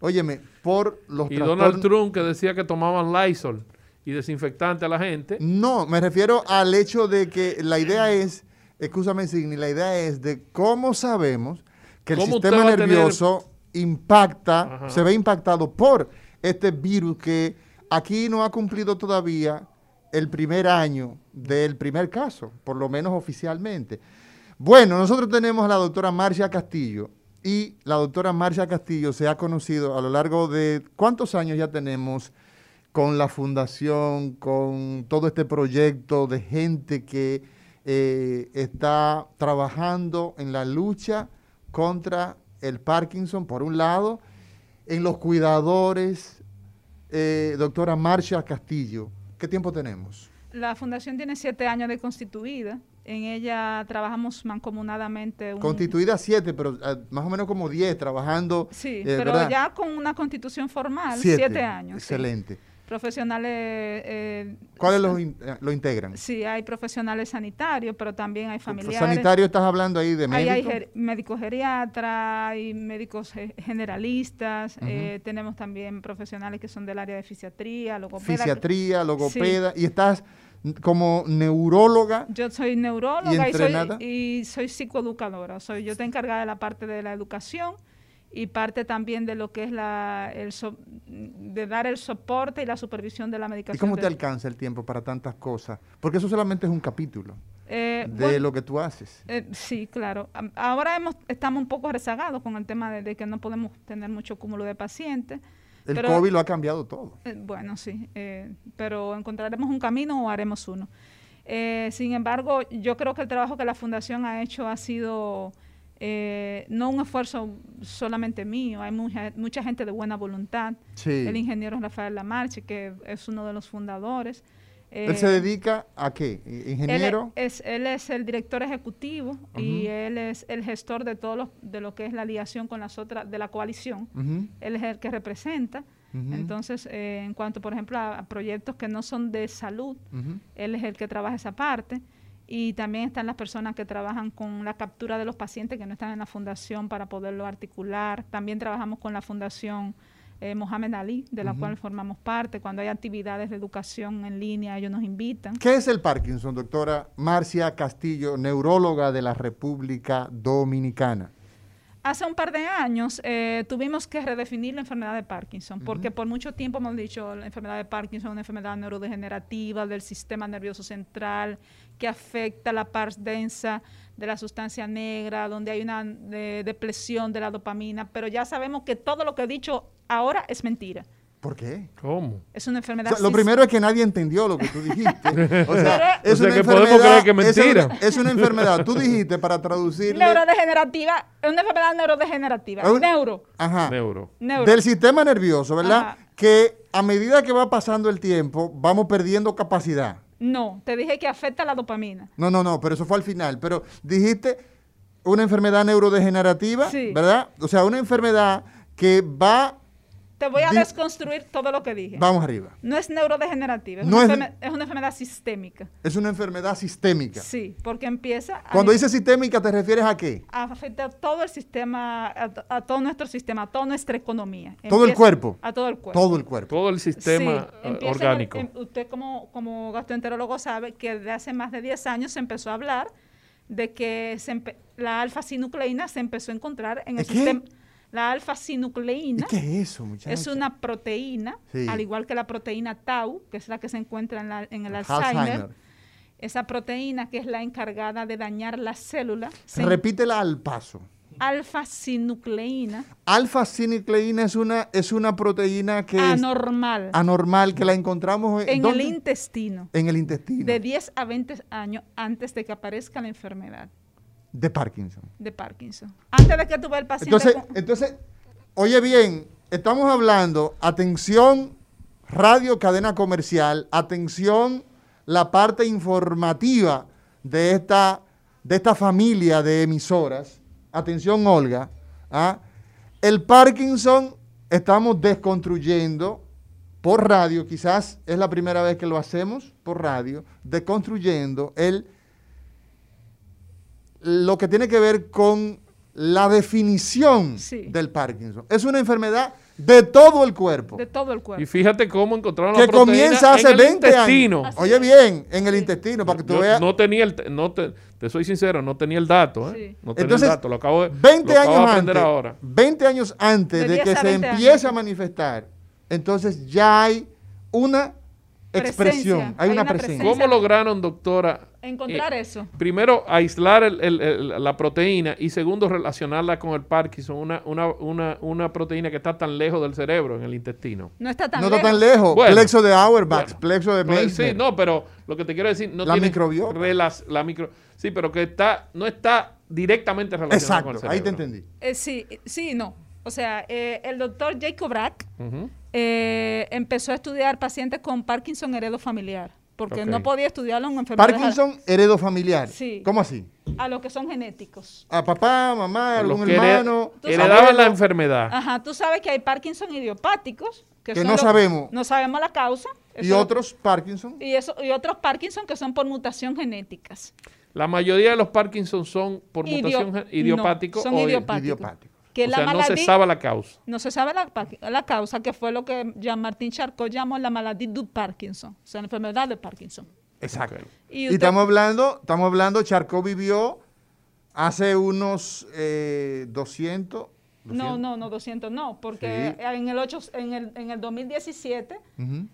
Óyeme, por los Y Donald Trump que decía que tomaban Lysol y desinfectante a la gente. No, me refiero al hecho de que la idea es, escúchame Signi, la idea es de cómo sabemos que el sistema nervioso impacta, se ve impactado por este virus que aquí no ha cumplido todavía el primer año del primer caso, por lo menos oficialmente. Bueno, nosotros tenemos a la doctora Marcia Castillo y la doctora Marcia Castillo se ha conocido a lo largo de, ¿cuántos años ya tenemos? con la fundación, con todo este proyecto de gente que eh, está trabajando en la lucha contra el Parkinson, por un lado, en los cuidadores, eh, doctora Marcia Castillo. ¿Qué tiempo tenemos? La fundación tiene siete años de constituida. En ella trabajamos mancomunadamente. Constituida siete, pero eh, más o menos como diez, trabajando. Sí, pero ya con una constitución formal, siete, años. Excelente. Profesionales... Eh, ¿Cuáles lo, eh, lo, integran? Sí, hay profesionales sanitarios, pero también hay familiares. ¿Sanitario estás hablando ahí de médicos? Hay, médicos geriatras, hay médicos generalistas, eh, tenemos también profesionales que son del área de fisiatría, logopeda. Fisiatría, logopeda, y estás como neuróloga. Yo soy neuróloga y, soy, y soy psicoeducadora, soy, yo estoy encargada de la parte de la educación y parte también de lo que es la, el de dar el soporte y la supervisión de la medicación. ¿Y cómo te alcanza el tiempo para tantas cosas? Porque eso solamente es un capítulo eh, de lo que tú haces. Eh, sí, claro. Ahora hemos, estamos un poco rezagados con el tema de, que no podemos tener mucho cúmulo de pacientes. El COVID lo ha cambiado todo. Eh, bueno, sí, pero encontraremos un camino o haremos uno. sin embargo, yo creo que el trabajo que la Fundación ha hecho ha sido eh, no un esfuerzo solamente mío, hay mucha, mucha gente de buena voluntad. El ingeniero Rafael Lamarche, que es uno de los fundadores. ¿Él se eh, dedica a qué? ¿Ingeniero? Él es, él es el director ejecutivo y él es el gestor de todo lo, de lo que es la aliación con las otras, de la coalición. Él es el que representa. Entonces, eh, en cuanto, por ejemplo, a, proyectos que no son de salud, él es el que trabaja esa parte. Y también están las personas que trabajan con la captura de los pacientes que no están en la fundación para poderlo articular. También trabajamos con la fundación eh, Mohamed Ali, de la cual formamos parte. Cuando hay actividades de educación en línea, ellos nos invitan. ¿Qué es el Parkinson, doctora Marcia Castillo, neuróloga de la República Dominicana? Hace un par de años eh, tuvimos que redefinir la enfermedad de Parkinson, porque por mucho tiempo hemos dicho la enfermedad de Parkinson es una enfermedad neurodegenerativa del sistema nervioso central que afecta la parte densa de la sustancia negra, donde hay una depresión de la dopamina, pero ya sabemos que todo lo que he dicho ahora es mentira. ¿Por qué? ¿Cómo? Es una enfermedad. lo primero es que nadie entendió lo que tú dijiste. o sea, es una que podemos creer que es mentira. Es una, enfermedad. Tú dijiste para traducir. Neurodegenerativa. Es una enfermedad neurodegenerativa. Neuro. Ajá. Neuro. Del sistema nervioso, ¿verdad? Que a medida que va pasando el tiempo, vamos perdiendo capacidad. No, te dije que afecta la dopamina. No, no, no, pero eso fue al final. Pero dijiste una enfermedad neurodegenerativa, ¿verdad? O sea, una enfermedad que va te voy a desconstruir todo lo que dije. Vamos arriba. No es neurodegenerativa, es, una, enfermedad sistémica. Es una enfermedad sistémica. Sí, porque empieza... Cuando dices sistémica, ¿te refieres a qué? Afecta a todo el sistema, a, todo nuestro sistema, a toda nuestra economía. ¿Todo el cuerpo? A todo el cuerpo. Todo el cuerpo. Todo el sistema eh, orgánico. usted como, como gastroenterólogo sabe que desde hace más de 10 años se empezó a hablar de que la alfa-sinucleína se empezó a encontrar en el sistema la alfa-sinucleína. ¿Qué es eso, muchachos? Es una proteína, al igual que la proteína tau, que es la que se encuentra en, el Alzheimer. Esa proteína que es la encargada de dañar las células. Repítela al paso. Alfa-sinucleína. Alfa-sinucleína es una, es una proteína que anormal. Es anormal, que la encontramos en el intestino. En el intestino. De 10 a 20 años antes de que aparezca la enfermedad. De Parkinson. De Parkinson. Antes de que tuve el paciente. Entonces, entonces, oye bien, estamos hablando, atención, radio, cadena comercial, atención, la parte informativa de esta, de esta familia de emisoras. Atención, Olga. ¿ah? El Parkinson estamos desconstruyendo por radio, quizás es la primera vez que lo hacemos por radio, desconstruyendo el lo que tiene que ver con la definición del Parkinson. Es una enfermedad de todo el cuerpo. De todo el cuerpo. Y fíjate cómo encontraron la proteína comienza hace en el 20 intestino. Años. Oye bien, en el intestino, para que tú veas. No tenía el, no te, te, soy sincero, no tenía el dato, ¿eh? No tenía Entonces, el dato, lo acabo de, 20 años antes, ahora. 20 años antes de, que se empiece a manifestar, entonces ya hay una expresión, hay, una, presencia. ¿Cómo lograron, doctora, encontrar eh, eso? Primero, aislar la proteína y segundo, relacionarla con el Parkinson, una, una, una, proteína que está tan lejos del cerebro, en el intestino. No está tan no lejos. está tan lejos. plexo de Auerbach, plexo de Meissner. Sí, no, pero lo que te quiero decir, no la tiene microbiota. la micro, sí, pero que está, no está directamente relacionado con el cerebro. ahí te entendí. Eh, sí, sí, no. O sea, eh, el doctor Jacob Brack eh, empezó a estudiar pacientes con Parkinson heredo familiar. porque no podía estudiarlo en enfermedad. Parkinson, heredo familiar. Sí. ¿Cómo así? A los que son genéticos. A papá, mamá, algún hermano. Heredaban la enfermedad. Ajá, tú sabes que hay Parkinson idiopáticos. Que, no sabemos. No sabemos la causa. y otros Parkinson. Y, eso, y otros Parkinson que son por mutación genéticas. La mayoría de los Parkinson son por mutación idiopática son idiopáticos o sea, no se sabe la causa. No se sabe la, causa, que fue lo que Jean-Martin Charcot llamó la maladie de Parkinson, o sea, la enfermedad de Parkinson. Exacto. Y, estamos hablando, estamos hablando, Charcot vivió hace unos eh, 200, no, no, no, 200 no, porque en, el 8, en, el, en el 2017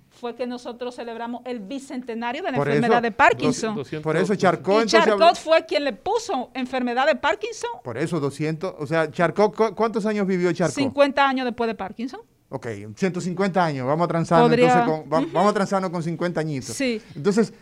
fue que nosotros celebramos el bicentenario de la enfermedad de Parkinson. por eso Charcot... Y Charcot fue quien le puso enfermedad de Parkinson. Por eso 200, o sea, Charcot, ¿cuántos años vivió Charcot? 50 años después de Parkinson. Ok, 150 años, vamos a transarnos, entonces con, vamos a transarnos con 50 añitos. Sí. Entonces,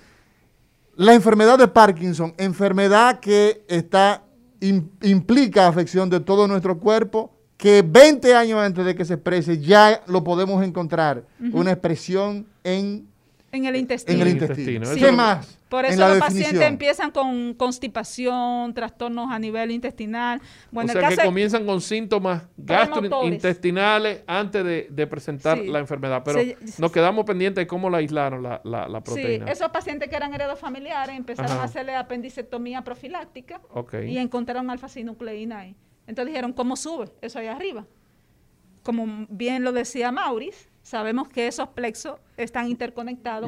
la enfermedad de Parkinson, enfermedad que está implica afección de todo nuestro cuerpo, que 20 años antes de que se exprese ya lo podemos encontrar, una expresión en, en el intestino. En el intestino. ¿Qué más? Por eso los pacientes empiezan con constipación, trastornos a nivel intestinal. Bueno, o sea que comienzan con síntomas gastrointestinales antes de, presentar la enfermedad. Pero nos quedamos pendientes de cómo la aislaron la, la, proteína. Sí, esos pacientes que eran heredos familiares empezaron a hacerle apendicectomía profiláctica y encontraron alfa-sinucleína ahí. Entonces dijeron, ¿cómo sube eso ahí arriba? Como bien lo decía Maurice, sabemos que esos plexos están interconectados.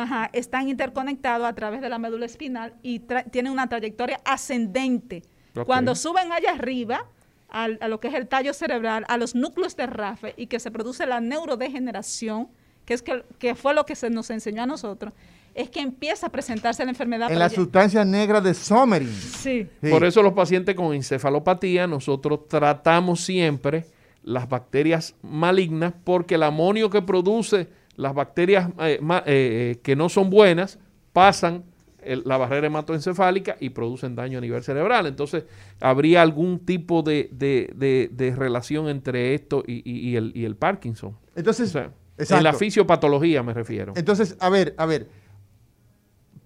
ajá, están interconectados a través de la médula espinal y tienen una trayectoria ascendente. Cuando suben allá arriba, a lo que es el tallo cerebral, a los núcleos de RAFE y que se produce la neurodegeneración, que es que, que fue lo que se nos enseñó a nosotros, es que empieza a presentarse la enfermedad. En la sustancia negra de Somerin. Sí. Por eso los pacientes con encefalopatía, nosotros tratamos siempre las bacterias malignas porque el amonio que produce las bacterias eh, eh, eh, que no son buenas pasan la barrera hematoencefálica y producen daño a nivel cerebral. Entonces, habría algún tipo de, relación entre esto y, el, Parkinson. Entonces, en la fisiopatología me refiero. Entonces, a ver, a ver,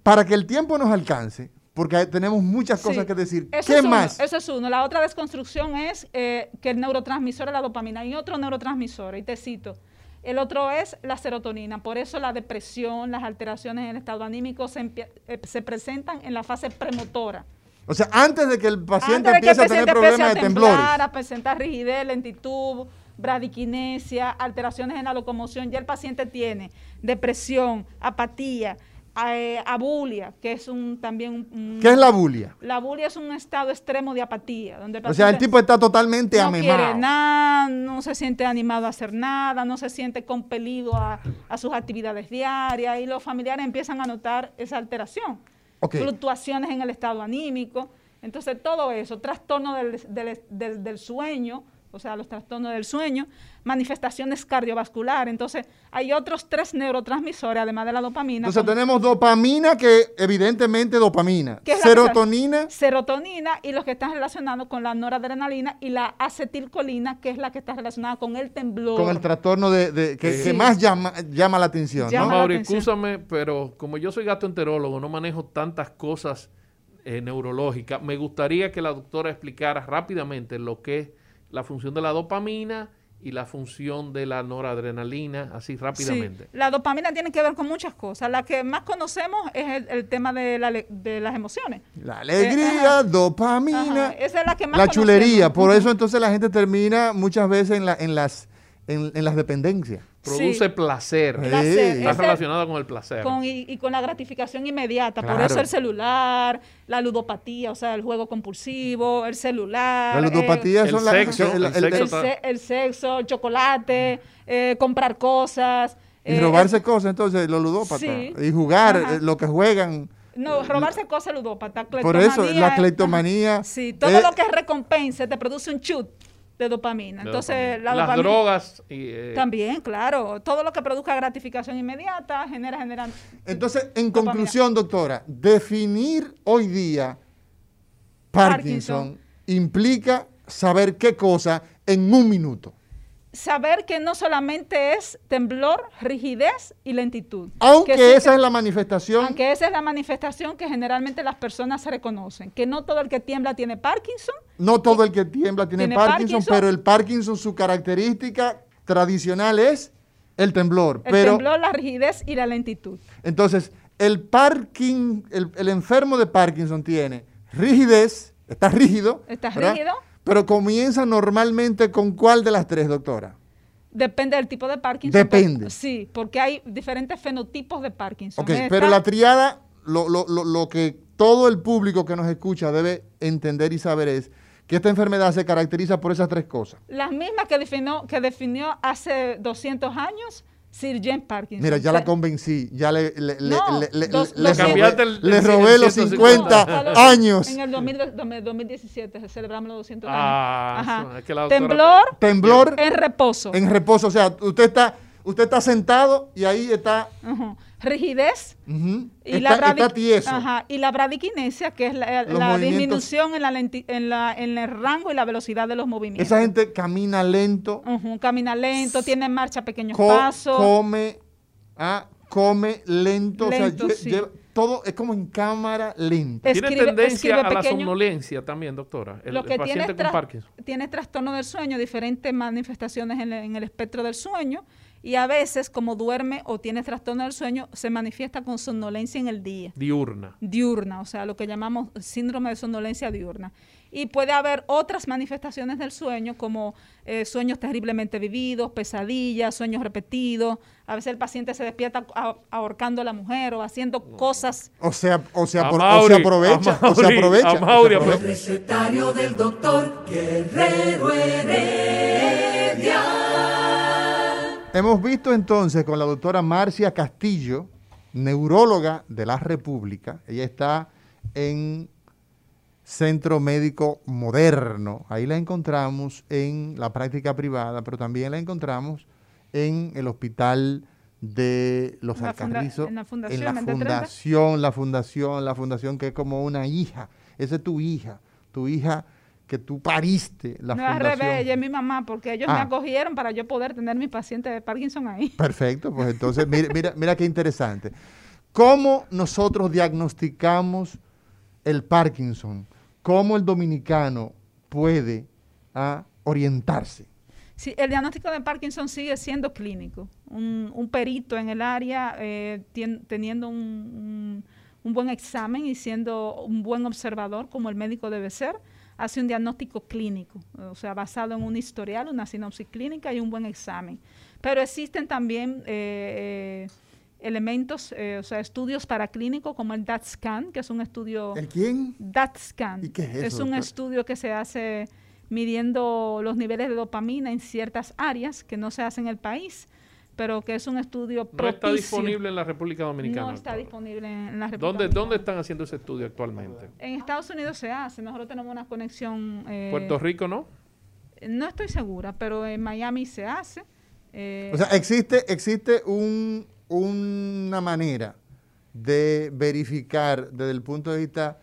para que el tiempo nos alcance, porque tenemos muchas cosas que decir. ¿Qué más? eso es uno. La otra desconstrucción es eh, que el neurotransmisor es la dopamina y otro neurotransmisor, y te cito. El otro es la serotonina. Por eso la depresión, las alteraciones en el estado anímico se, eh, presentan en la fase premotora. O sea, antes de que el paciente empiece a tener problemas de temblores. A presentar rigidez, lentitud, bradiquinesia, alteraciones en la locomoción, ya el paciente tiene depresión, apatía, eh, abulia, que es un también un, ¿Qué es la abulia? La abulia es un estado extremo de apatía. Donde o sea, el tipo está totalmente no quiere nada, no se siente animado a hacer nada, no se siente compelido a, sus actividades diarias y los familiares empiezan a notar esa alteración. Fluctuaciones en el estado anímico. Entonces, todo eso, trastorno del sueño, o sea, los trastornos del sueño, manifestaciones cardiovasculares. Entonces, hay otros tres neurotransmisores, además de la dopamina. Entonces, tenemos dopamina, que evidentemente dopamina. Serotonina. Serotonina y los que están relacionados con la noradrenalina y la acetilcolina, que es la que está relacionada con el temblor. Con el trastorno de, que, más llama, llama la atención. ¿no? escúchame, pero como yo soy gastroenterólogo, no manejo tantas cosas eh, neurológicas. Me gustaría que la doctora explicara rápidamente lo que es la función de la dopamina y la función de la noradrenalina, así rápidamente. la dopamina tiene que ver con muchas cosas. La que más conocemos es el, tema de, las emociones. La alegría, eh, dopamina. esa es la que más La chulería. Por eso entonces la gente termina muchas veces en, la, en, las, en las dependencias. Produce placer. Está relacionado con el placer. y, con la gratificación inmediata. Por eso el celular, la ludopatía, o sea, el juego compulsivo, el celular. La ludopatía son el, sexo, el, sexo, el, chocolate, eh, comprar cosas. Y robarse eh, cosas, entonces, los ludópatas. Y jugar, eh, lo que juegan. No, robarse cosas ludópatas. Por eso, la cleptomanía. Sí, todo lo que es recompensa te produce un chut de dopamina. Entonces, las drogas. Eh, también, claro. Todo lo que produzca gratificación inmediata genera, genera. Entonces, en conclusión, doctora, definir hoy día Parkinson, implica saber qué cosa en un minuto. Saber que no solamente es temblor, rigidez y lentitud. Aunque esa es la manifestación. Aunque esa es la manifestación que generalmente las personas reconocen. Que no todo el que tiembla tiene Parkinson. No todo el que tiembla tiene, Parkinson, pero el Parkinson, su característica tradicional es el temblor. El temblor, la rigidez y la lentitud. Entonces, el, parking, el, enfermo de Parkinson tiene rigidez, está rígido. Está rígido pero comienza normalmente con cuál de las tres, doctora? Depende del tipo de Parkinson. Depende. sí, porque hay diferentes fenotipos de Parkinson. Ok, pero la triada, lo, lo, lo, que todo el público que nos escucha debe entender y saber es que esta enfermedad se caracteriza por esas tres cosas. Las mismas que definió, que definió hace 200 años Sir James Parkinson. Mira, ya la convencí, ya le, le, no, le, le, le, robé los 50 años. En el 2017 celebramos los 200 ah, años. Ajá. Es que la temblor, temblor en reposo. En reposo, o sea, usted está, usted está sentado y ahí está. Uh rigidez y, la y la bradiquinesia, que es la, disminución en, la en, la, en el rango y la velocidad de los movimientos. Esa gente camina lento. camina lento, tiene en marcha pequeños pasos. Come, ah, come lento, todo es como en cámara lenta. tiene tendencia a la somnolencia también, doctora. El, Lo que paciente tiene, con Parkinson. tiene trastorno del sueño, diferentes manifestaciones en el espectro del sueño y a veces, como duerme o tiene trastorno del sueño, se manifiesta con somnolencia en el día. Diurna. Diurna, o sea, lo que llamamos síndrome de somnolencia diurna. Y puede haber otras manifestaciones del sueño, como eh, sueños terriblemente vividos, pesadillas, sueños repetidos. A veces el paciente se despierta ahorcando a la mujer o haciendo cosas. O sea, o sea, o se aprovecha. o se aprovecha. El recetario del doctor Guerrero Heredia. Hemos visto entonces con la doctora Marcia Castillo, neuróloga de la República. Ella está en Centro Médico Moderno. Ahí la encontramos en la práctica privada, pero también la encontramos en el hospital de los Alcarrizos. En la fundación, en la fundación, la fundación, la fundación que es como una hija. Esa es tu hija. Tu hija que tú pariste la no, fundación. al revés, ella es mi mamá, porque ellos me ah. acogieron para yo poder tener mi paciente de Parkinson ahí. Perfecto, pues entonces, mira, mira, mira qué interesante. ¿Cómo nosotros diagnosticamos el Parkinson? ¿Cómo el dominicano puede ah, orientarse? Sí, el diagnóstico de Parkinson sigue siendo clínico. Un, perito en el área eh, teniendo un, un, buen examen y siendo un buen observador como el médico debe ser, hace un diagnóstico clínico, o sea, basado en un historial, una sinopsis clínica y un buen examen. Pero existen también eh, eh, elementos, eh, o sea, estudios paraclínicos como el DAT-SCAN, que es un estudio... ¿El quién? DAT-SCAN. ¿Y qué es eso? Es un estudio que se hace midiendo los niveles de dopamina en ciertas áreas que no se hace en el país pero que es un estudio propicio. No está disponible en la República Dominicana. No está disponible en la República ¿Dónde, Dominicana. ¿Dónde están haciendo ese estudio actualmente? En Estados Unidos se hace, nosotros tenemos una conexión... Eh, ¿Puerto Rico no? No estoy segura, pero en Miami se hace. Eh, o sea, existe, existe un, una manera de verificar desde el punto de vista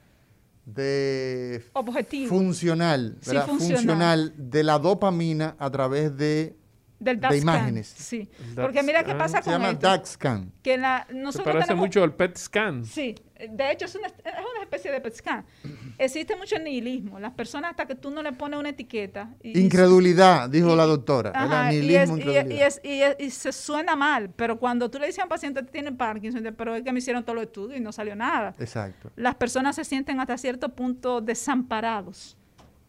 de Objetivo. funcional, funcional de la dopamina a través de del de imágenes. Sí, porque mira qué pasa con Se llama DAX scan. Que la, Se parece mucho al PET scan. Sí, de hecho es una, es una especie de PET scan. Existe mucho nihilismo. Las personas hasta que tú no le pones una etiqueta. incredulidad, dijo la doctora. Ajá, nihilismo, y, es, y, es, y, se suena mal, pero cuando tú le dices a un paciente que tiene Parkinson, pero es que me hicieron todos los estudios y no salió nada. Exacto. Las personas se sienten hasta cierto punto desamparados.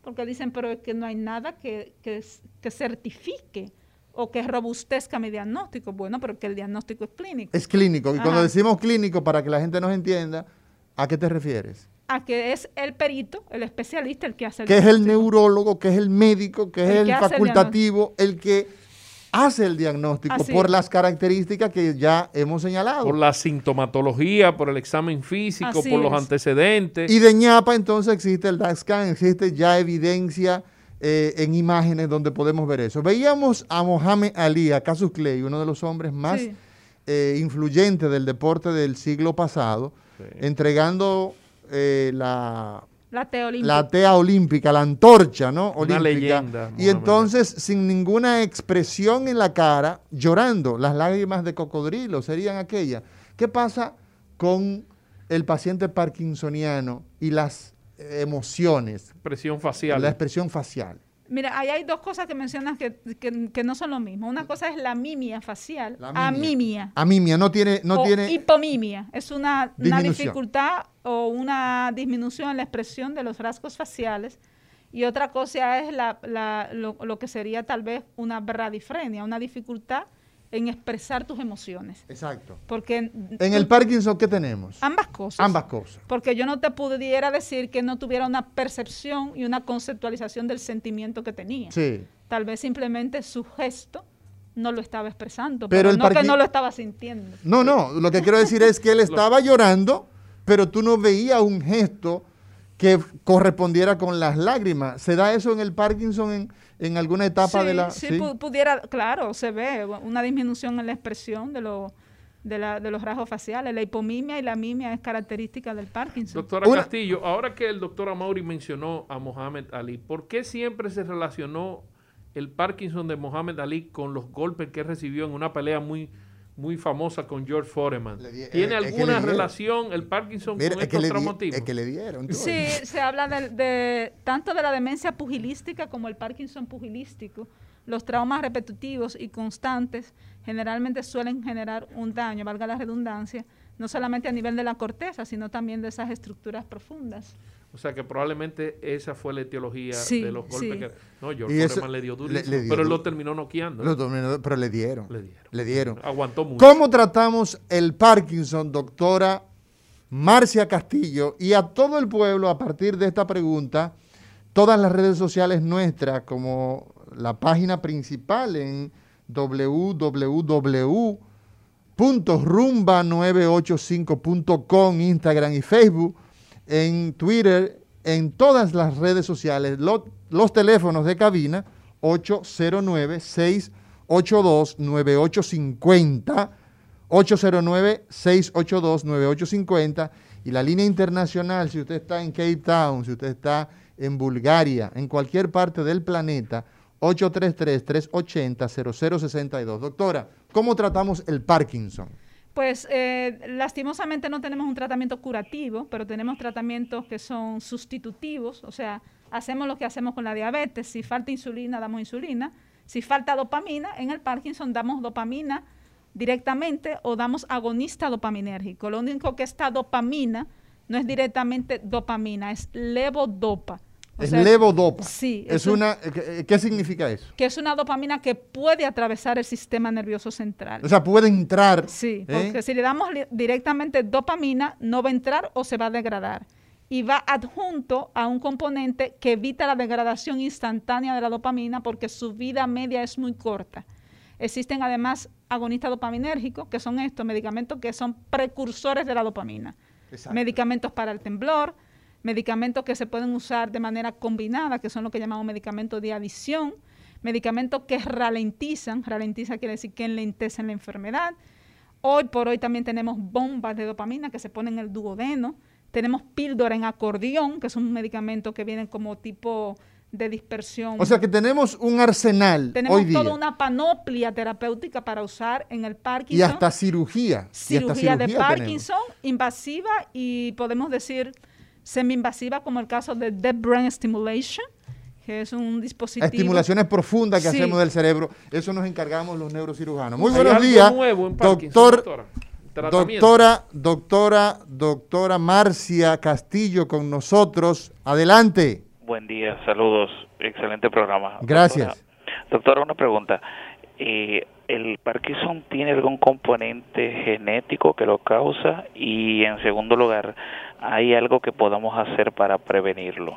Porque dicen, pero es que no hay nada que, que, que certifique o que robustezca mi diagnóstico. Bueno, pero que el diagnóstico es clínico. Es clínico. Y cuando decimos clínico, para que la gente nos entienda, ¿a qué te refieres? A que es el perito, el especialista, el que hace el Que es el neurólogo, que es el médico, que es el, facultativo, el, que hace el diagnóstico por las características que ya hemos señalado. Por la sintomatología, por el examen físico, por los antecedentes. Y de ñapa entonces existe el DAX-SCAN, existe ya evidencia eh, en imágenes donde podemos ver eso. Veíamos a Mohamed Ali, a Casus Clay, uno de los hombres más eh, influyentes del deporte del siglo pasado, entregando eh, la, La tea olímpica. La tea olímpica, la antorcha, ¿no? Olímpica. Una leyenda. Y entonces, sin ninguna expresión en la cara, llorando, las lágrimas de cocodrilo serían aquellas. ¿Qué pasa con el paciente parkinsoniano y las emociones? Expresión facial. La expresión facial. Mira, ahí hay dos cosas que mencionas que, no son lo mismo. Una cosa es la mimia facial, amimia. Amimia, no tiene... No o tiene hipomimia, es una, dificultad o una disminución en la expresión de los rasgos faciales. Y otra cosa es lo, lo, que sería tal vez una bradifrenia, una dificultad en expresar tus emociones. Exacto. Porque en el Parkinson qué tenemos? Ambas cosas. Ambas cosas. Porque yo no te pudiera decir que no tuviera una percepción y una conceptualización del sentimiento que tenía. Sí. Tal vez simplemente su gesto no lo estaba expresando, pero, no que no lo estaba sintiendo. No, no, lo que quiero decir es que él estaba llorando, pero tú no veías un gesto que correspondiera con las lágrimas. ¿Se da eso en el Parkinson en, en alguna etapa de la... Sí, sí, pudiera, claro, se ve una disminución en la expresión de, lo, de, la, de los rasgos faciales. La hipomimia y la mimia es característica del Parkinson. Doctora Castillo, ahora que el doctor Amaury mencionó a Mohamed Ali, ¿por qué siempre se relacionó el Parkinson de Mohamed Ali con los golpes que recibió en una pelea muy muy famosa con George Foreman. ¿Tiene alguna relación el Parkinson con estos traumatismos? Es que le dieron. Sí, se habla de, tanto de la demencia pugilística como el Parkinson pugilístico. Los traumas repetitivos y constantes generalmente suelen generar un daño, valga la redundancia, no solamente a nivel de la corteza, sino también de esas estructuras profundas. O sea que probablemente esa fue la etiología de los golpes que... No, George Foreman le dio durísimo, pero él lo terminó noqueando. pero le dieron. Le dieron. Aguantó mucho. ¿Cómo tratamos el Parkinson, doctora Marcia Castillo? Y a todo el pueblo, a partir de esta pregunta, todas las redes sociales nuestras, como la página principal en www.rumba985.com, Instagram y Facebook, en Twitter, en todas las redes sociales, los teléfonos de cabina 809-682-9850, 809-682-9850 y la línea internacional, si usted está en Cape Town, si usted está en Bulgaria, en cualquier parte del planeta, 833-380-0062. Doctora, ¿cómo tratamos el Parkinson? Pues eh, lastimosamente no tenemos un tratamiento curativo, pero tenemos tratamientos que son sustitutivos, o sea, hacemos lo que hacemos con la diabetes, si falta insulina, damos insulina, si falta dopamina, en el Parkinson damos dopamina directamente o damos agonista dopaminérgico. Lo único que esta dopamina no es directamente dopamina, es levodopa es levodopa. Sí. Es, una, ¿qué, significa eso? Que es una dopamina que puede atravesar el sistema nervioso central. O sea, puede entrar. Sí, ¿eh? porque si le damos directamente dopamina, no va a entrar o se va a degradar. Y va adjunto a un componente que evita la degradación instantánea de la dopamina porque su vida media es muy corta. Existen además agonistas dopaminérgicos, que son estos medicamentos que son precursores de la dopamina. Medicamentos para el temblor, medicamentos que se pueden usar de manera combinada, que son lo que llamamos medicamentos de adición, medicamentos que ralentizan, ralentiza quiere decir que enlentecen la enfermedad. Hoy por hoy también tenemos bombas de dopamina que se ponen en el duodeno, tenemos píldora en acordeón, que son medicamentos que vienen como tipo de dispersión. O sea que tenemos un arsenal. Tenemos toda una panoplia terapéutica para usar en el Parkinson. Y hasta cirugía. Cirugía, de Parkinson, invasiva y podemos decir semi-invasiva, como el caso de Deep Brain Stimulation, que es un dispositivo. Estimulaciones profundas que hacemos del cerebro, eso nos encargamos los neurocirujanos. Muy buenos días, doctor. Doctora, doctora, doctora Marcia Castillo con nosotros. Adelante. Buen día, saludos, excelente programa. Gracias. Doctora, una pregunta. Eh, ¿El Parkinson tiene algún componente genético que lo causa? Y en segundo lugar, ¿hay algo que podamos hacer para prevenirlo?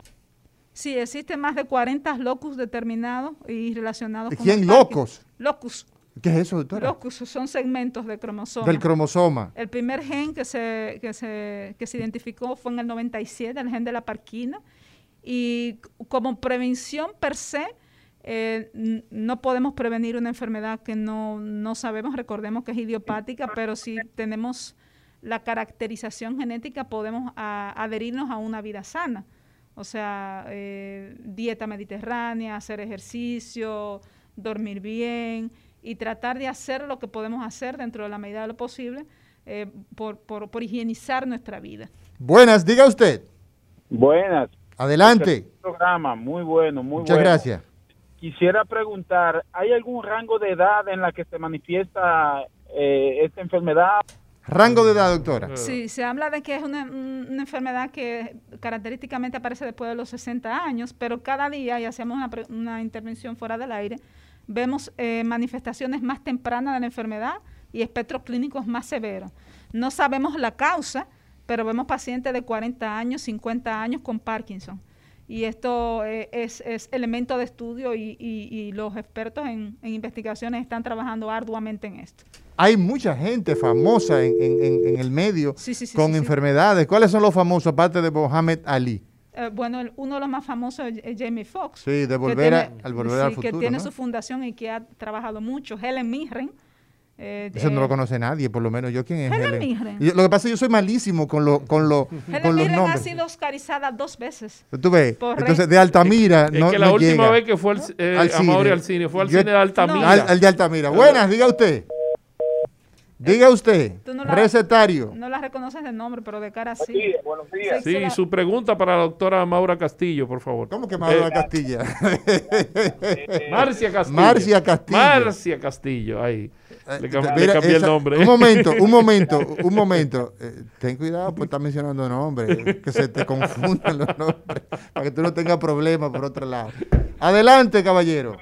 Sí, existen más de 40 locus determinados y relacionados con ¿Quién locos? Locus. ¿Qué es eso, doctora? Locus son segmentos del cromosoma. Del cromosoma. El primer gen que se, que se, que se identificó fue en el 97, el gen de la parquina. Y como prevención per se, eh, no podemos prevenir una enfermedad que no, no sabemos, recordemos que es idiopática, pero si tenemos la caracterización genética podemos adherirnos a una vida sana. O sea, eh, dieta mediterránea, hacer ejercicio, dormir bien y tratar de hacer lo que podemos hacer dentro de la medida de lo posible eh, por, por, por, higienizar nuestra vida. Buenas, diga usted. Buenas. Adelante. Programa, muy bueno, muy Muchas gracias. Quisiera preguntar, ¿hay algún rango de edad en la que se manifiesta eh, esta enfermedad? Rango de edad, doctora. Sí, se habla de que es una, enfermedad que característicamente aparece después de los 60 años, pero cada día, y hacemos una, una intervención fuera del aire, vemos eh, manifestaciones más tempranas de la enfermedad y espectros clínicos más severos. No sabemos la causa, pero vemos pacientes de 40 años, 50 años con Parkinson. Y esto eh, es, elemento de estudio y, los expertos en, investigaciones están trabajando arduamente en esto. Hay mucha gente famosa en, el medio con enfermedades. ¿Cuáles son los famosos aparte de Mohamed Ali? Eh, bueno, uno de los más famosos es Jamie Foxx. Sí, de volver, al volver al futuro. Que tiene su fundación y que ha trabajado mucho. Helen Mirren eh, Eso no lo conoce nadie, por lo menos yo. ¿Quién es Helen? lo que pasa es que yo soy malísimo con, lo, con, lo, con los nombres. ha sido oscarizada dos veces. ¿Tú ves? Entonces, de Altamira es, que la última vez que fue eh, al, cine. al cine fue al cine de Altamira. Al, de Altamira. Buenas, diga usted. Diga usted, recetario. No la reconoces de nombre, pero de cara sí. buenos días. Sí, su pregunta para la doctora Maura Castillo, por favor. ¿Cómo que Maura eh, Castillo? Marcia Castillo. Marcia Castillo. Marcia Castillo, ahí. Eh, le, cambié, el nombre. Un momento, un momento, un momento. Eh, ten cuidado por estar mencionando nombres, que se te confundan los nombres, para que tú no tengas problemas por otro lado. Adelante, caballero.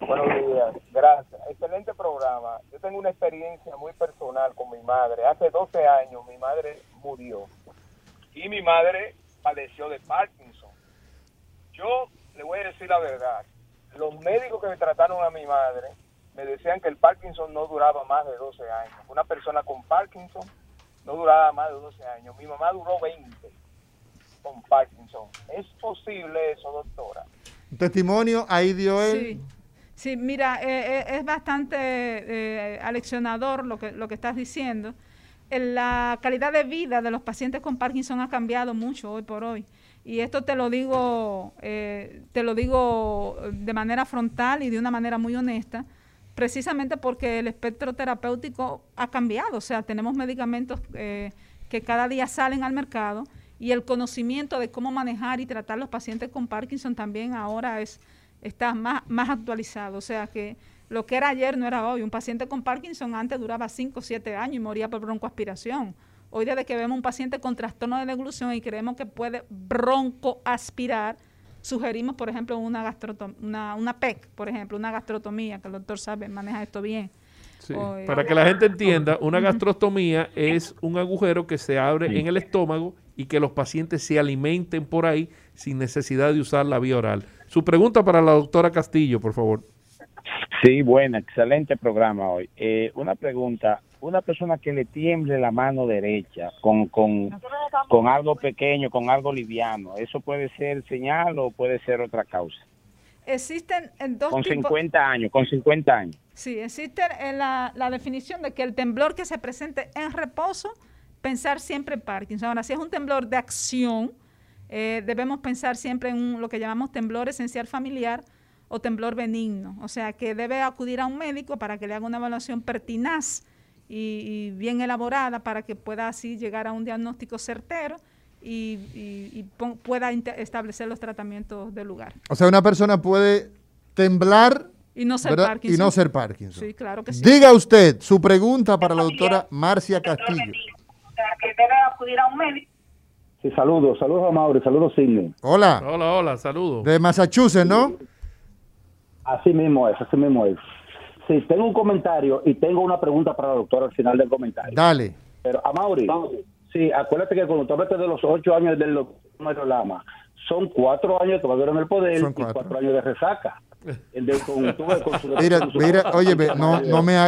Buenos días, gracias. Excelente programa. Yo tengo una experiencia muy personal con mi madre. Hace 12 años mi madre murió y mi madre padeció de Parkinson. Yo le voy a decir la verdad. Los médicos que me trataron a mi madre me decían que el Parkinson no duraba más de 12 años. Una persona con Parkinson no duraba más de 12 años. Mi mamá duró 20 con Parkinson. ¿Es posible eso, doctora? testimonio ahí dio él. Sí, mira, eh, eh, es bastante eh, aleccionador lo que, lo que estás diciendo. La calidad de vida de los pacientes con Parkinson ha cambiado mucho hoy por hoy. Y esto te lo digo, te lo digo de manera frontal y de una manera muy honesta, precisamente porque el espectro terapéutico ha cambiado. O sea, tenemos medicamentos que cada día salen al mercado y el conocimiento de cómo manejar y tratar los pacientes con Parkinson también ahora es está más, más actualizado. O sea que lo que era ayer no era hoy. Un paciente con Parkinson antes duraba 5 o 7 años y moría por broncoaspiración. Hoy desde que vemos un paciente con trastorno de deglución y creemos que puede broncoaspirar, sugerimos, por ejemplo, una, una, una PEC, por ejemplo, una gastrotomía, que el doctor sabe, maneja esto bien. Eh, para que la gente entienda, una gastrostomía es un agujero que se abre en el estómago y que los pacientes se alimenten por ahí sin necesidad de usar la vía oral. Su pregunta para la doctora Castillo, por favor. Sí, bueno, excelente programa hoy. Eh, una pregunta, una persona que le tiemble la mano derecha con, con, con algo pequeño, con algo liviano, ¿eso puede ser señal o puede ser otra causa? Existen en dos Con 50 años, con 50 años. Sí, existe en la, la definición de que el temblor que se presente en reposo, pensar siempre en Parkinson. Ahora, si es un temblor de acción, eh, debemos pensar siempre en lo que llamamos temblor esencial familiar o temblor benigno. O sea, que debe acudir a un médico para que le haga una evaluación pertinaz y, bien elaborada para que pueda así llegar a un diagnóstico certero y, pueda establecer los tratamientos del lugar. O sea, una persona puede temblar y no ser Parkinson. Y no ser Parkinson. Sí, claro que sí. Diga usted su pregunta para la doctora Marcia Castillo. Que debe acudir a un médico Sí, saludos, saludos a Mauro, saludos Sidney. Hola. Hola, hola, saludos. De Massachusetts, ¿no? Así mismo es, así mismo es. Sí, tengo un comentario y tengo una pregunta para la doctora al final del comentario. Dale. Pero a Mauri, sí, acuérdate que cuando tú hablaste de los ocho años del doctor Lama, son cuatro años que va a en el poder y cuatro años de resaca. mira, mira, oye, no, no, me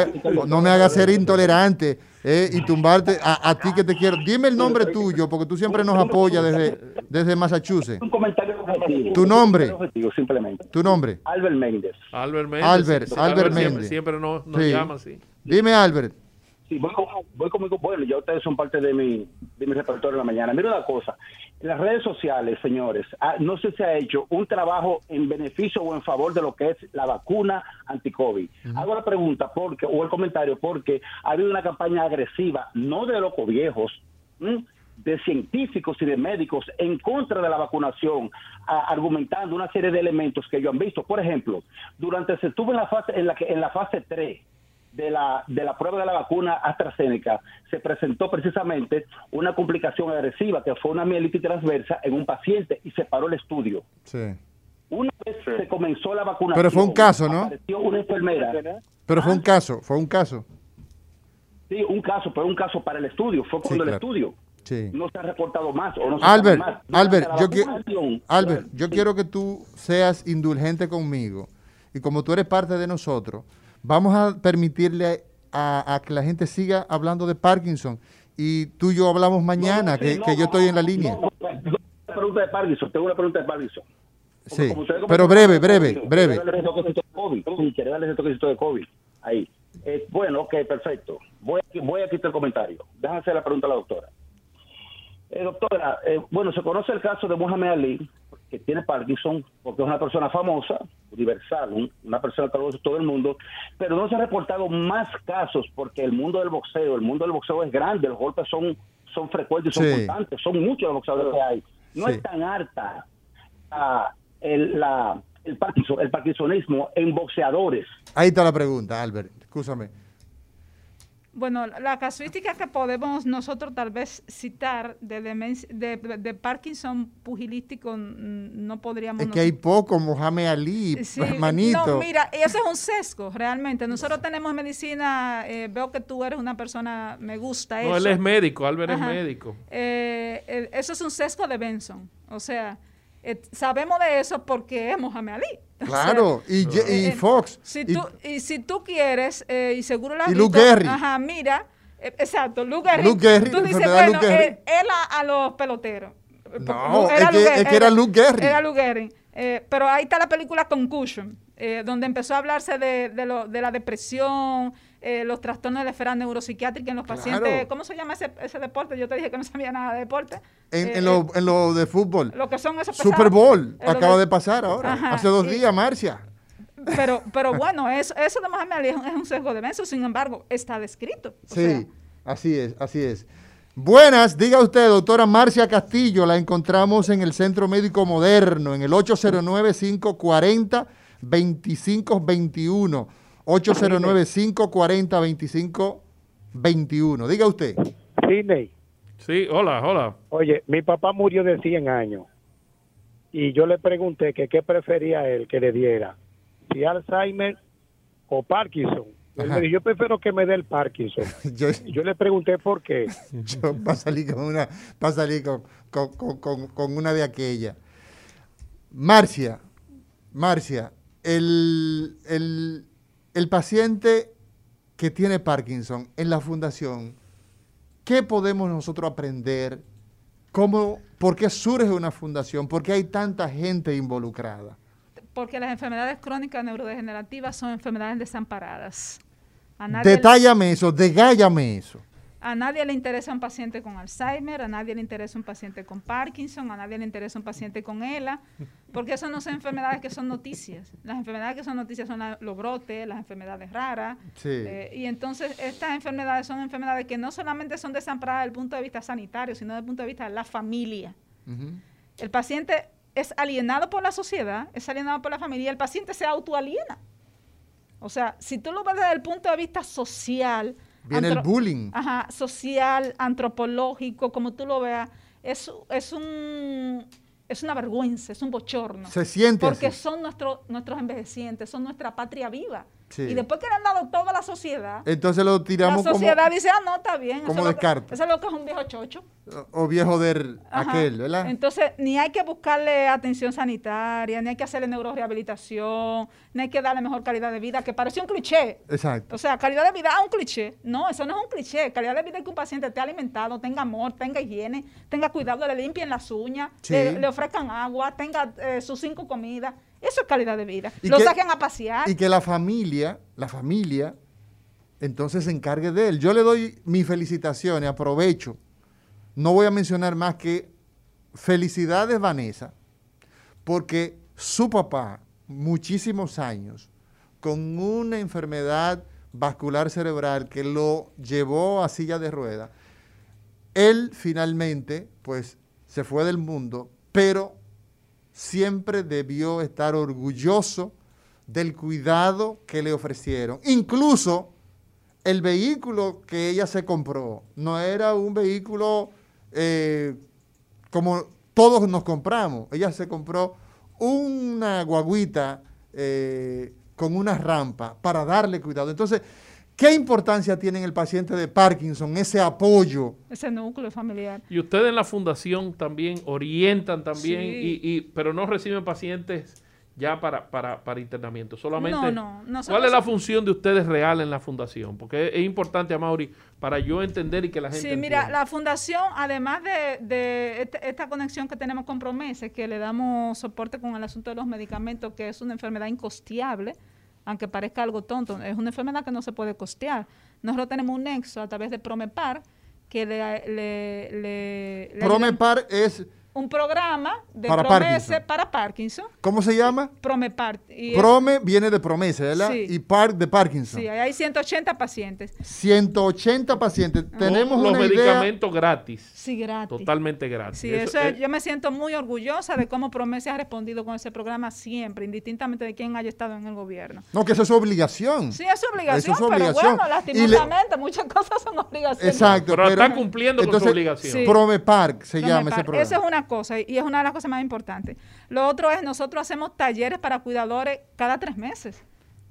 no me hagas ser intolerante eh, y tumbarte a, ti que te quiero. Dime el nombre tuyo, porque tú siempre nos apoyas desde, desde Massachusetts. Un comentario objetivo. Tu nombre. simplemente. Tu nombre. Albert Méndez. Albert Méndez. Albert, Albert, Méndez. Siempre, nos, llama así. Dime, Albert. Sí, voy, voy conmigo. Bueno, ya ustedes son parte de mi, de mi repertorio en la mañana. Mira una cosa. En las redes sociales, señores, ah, no sé si se ha hecho un trabajo en beneficio o en favor de lo que es la vacuna anti-COVID. Hago la pregunta porque, o el comentario porque ha habido una campaña agresiva, no de locos viejos, de científicos y de médicos en contra de la vacunación, argumentando una serie de elementos que ellos han visto. Por ejemplo, durante se estuvo en la fase en la que en la fase 3 de la, de la prueba de la vacuna AstraZeneca se presentó precisamente una complicación agresiva que fue una mielitis transversa en un paciente y se paró el estudio. Sí. Una vez se comenzó la vacunación. Pero fue un caso, ¿no? Apareció una enfermera. Pero fue un caso, fue un caso. Sí, un caso, pero un caso para el estudio. Fue cuando el estudio. Sí. No se ha reportado más. O no se Albert, más. Albert, yo, Albert yo quiero que tú seas indulgente conmigo. Y como tú eres parte de nosotros, vamos a permitirle a, que la gente siga hablando de Parkinson. Y tú y yo hablamos mañana, que, yo estoy en la línea. una pregunta de Parkinson, tengo una pregunta de Parkinson. sí, pero breve, breve, breve. De COVID. Ahí. Eh, bueno, ok, perfecto. Voy, voy a quitar el comentario. Déjame hacer la pregunta a la doctora. Eh, doctora, eh, bueno, se conoce el caso de Muhammad Ali, que tiene Parkinson, porque es una persona famosa, universal, una persona que conoce todo el mundo, pero no se ha reportado más casos porque el mundo del boxeo, el mundo del boxeo es grande, los golpes son, son frecuentes, son constantes, son muchos los boxeadores que hay. No es tan harta el, la, el, Parkinson, el parkinsonismo en boxeadores. Ahí está la pregunta, Albert, escúchame. Bueno, la casuística que podemos nosotros tal vez citar de, de, de, Parkinson pugilístico no podríamos... Es que hay poco, Mohamed Ali, hermanito. No, mira, eso es un sesgo, realmente. Nosotros tenemos medicina, eh, veo que tú eres una persona, me gusta eso. No, él es médico, Albert es médico. Eh, eso es un sesgo de Benson, o sea... Eh, sabemos de eso porque es Mohamed Ali. Claro, y, y, Fox. Si tú, y, si tú quieres, eh, y seguro la Y Luke Gehry. Ajá, mira, eh, exacto, Luke Gehry. Tú dices, bueno, él, a, los peloteros. No, es, que, es que, era Luke Gehry. Era Luke Gehry. pero ahí está la película Concussion, donde empezó a hablarse de, de, lo, de la depresión, eh, los trastornos de la esfera neuropsiquiátrica en los pacientes. ¿Cómo se llama ese, ese, deporte? Yo te dije que no sabía nada de deporte. En, en, lo, en lo, de fútbol. Lo que son esos Super Bowl. acaba de, pasar ahora. hace dos días, Marcia. Pero, pero bueno, eso, eso de Mohamed Ali es un, sesgo de menso, sin embargo, está descrito. sí, así es, así es. Buenas, diga usted, doctora Marcia Castillo, la encontramos en el Centro Médico Moderno, en el 809-540-2521. 809-540-2521. Diga usted. Sí, Ney. Sí, hola, hola. Oye, mi papá murió de 100 años y yo le pregunté que qué prefería él que le diera, si Alzheimer o Parkinson. Él me dijo, yo prefiero que me dé el Parkinson. yo, yo, le pregunté por qué. yo para salir con una, para salir con, con, con, con una de aquellas. Marcia, Marcia, el, el, el paciente que tiene Parkinson en la fundación, ¿qué podemos nosotros aprender? ¿Cómo, ¿Por qué surge una fundación? ¿Por qué hay tanta gente involucrada? Porque las enfermedades crónicas neurodegenerativas son enfermedades desamparadas. Detállame eso, degállame eso. A nadie le interesa un paciente con Alzheimer, a nadie le interesa un paciente con Parkinson, a nadie le interesa un paciente con ELA, porque eso no son enfermedades que son noticias. Las enfermedades que son noticias son los brotes, las enfermedades raras. Eh, y entonces estas enfermedades son enfermedades que no solamente son desamparadas desde el punto de vista sanitario, sino desde el punto de vista de la familia. El paciente es alienado por la sociedad, es alienado por la familia, y el paciente se autoaliena. O sea, si tú lo ves desde el punto de vista social, Viene el bullying. Ajá, social, antropológico, como tú lo veas. Es, es un es una vergüenza, es un bochorno. Se siente Porque son nuestros nuestros envejecientes, son nuestra patria viva. Y después que le han dado toda la sociedad. Entonces lo tiramos La sociedad dice, ah, no, está bien. Como descarte. Eso es lo que es un viejo chocho. O, viejo de aquel, ¿verdad? Entonces, ni hay que buscarle atención sanitaria, ni hay que hacerle neurorehabilitación, ni hay que darle mejor calidad de vida, que parece un cliché. Exacto. O sea, calidad de vida es un cliché. No, eso no es un cliché. Calidad de vida es que un paciente esté alimentado, tenga amor, tenga higiene, tenga cuidado, le limpien las uñas, le, ofrezcan agua, tenga eh, sus cinco comidas. Eso es calidad de vida. lo saquen a pasear. Y que la familia, la familia, entonces se encargue de él. Yo le doy mis felicitaciones, aprovecho. No voy a mencionar más que felicidades, Vanessa, porque su papá, muchísimos años, con una enfermedad vascular cerebral que lo llevó a silla de rueda, él finalmente, pues, se fue del mundo, pero siempre debió estar orgulloso del cuidado que le ofrecieron. Incluso el vehículo que ella se compró no era un vehículo eh, como todos nos compramos. Ella se compró una guaguita eh, con una rampa para darle cuidado. Entonces, ¿qué importancia tiene en el paciente de Parkinson ese apoyo? Ese núcleo familiar. Y ustedes en la fundación también orientan también, y, pero no reciben pacientes ya para, para, para internamiento. Solamente, no, no, ¿cuál es la función de ustedes real en la fundación? Porque es, importante, a Mauri, para yo entender y que la gente Sí, mira, la fundación, además de, de este, esta, conexión que tenemos con Promese, que le damos soporte con el asunto de los medicamentos, que es una enfermedad incosteable, aunque parezca algo tonto, es una enfermedad que no se puede costear. Nosotros tenemos un nexo a través de Promepar, que le... le, Promepar es un programa de para Promese para Parkinson. ¿Cómo se llama? Promepar. Prome viene de promesa, ¿verdad? Y Park de Parkinson. Sí, hay 180 pacientes. 180 pacientes. Tenemos los medicamentos gratis. Sí, gratis. Totalmente gratis. Sí, eso, yo me siento muy orgullosa de cómo Promese ha respondido con ese programa siempre, indistintamente de quién haya estado en el gobierno. No, que eso es su obligación. Sí, es su obligación, eso es obligación. pero bueno, lastimosamente muchas cosas son obligaciones. Exacto. Pero, está cumpliendo con su obligación. Sí. Promepar se llama ese programa. Esa es una cosa y es una de las cosas más importantes. Lo otro es, nosotros hacemos talleres para cuidadores cada tres meses.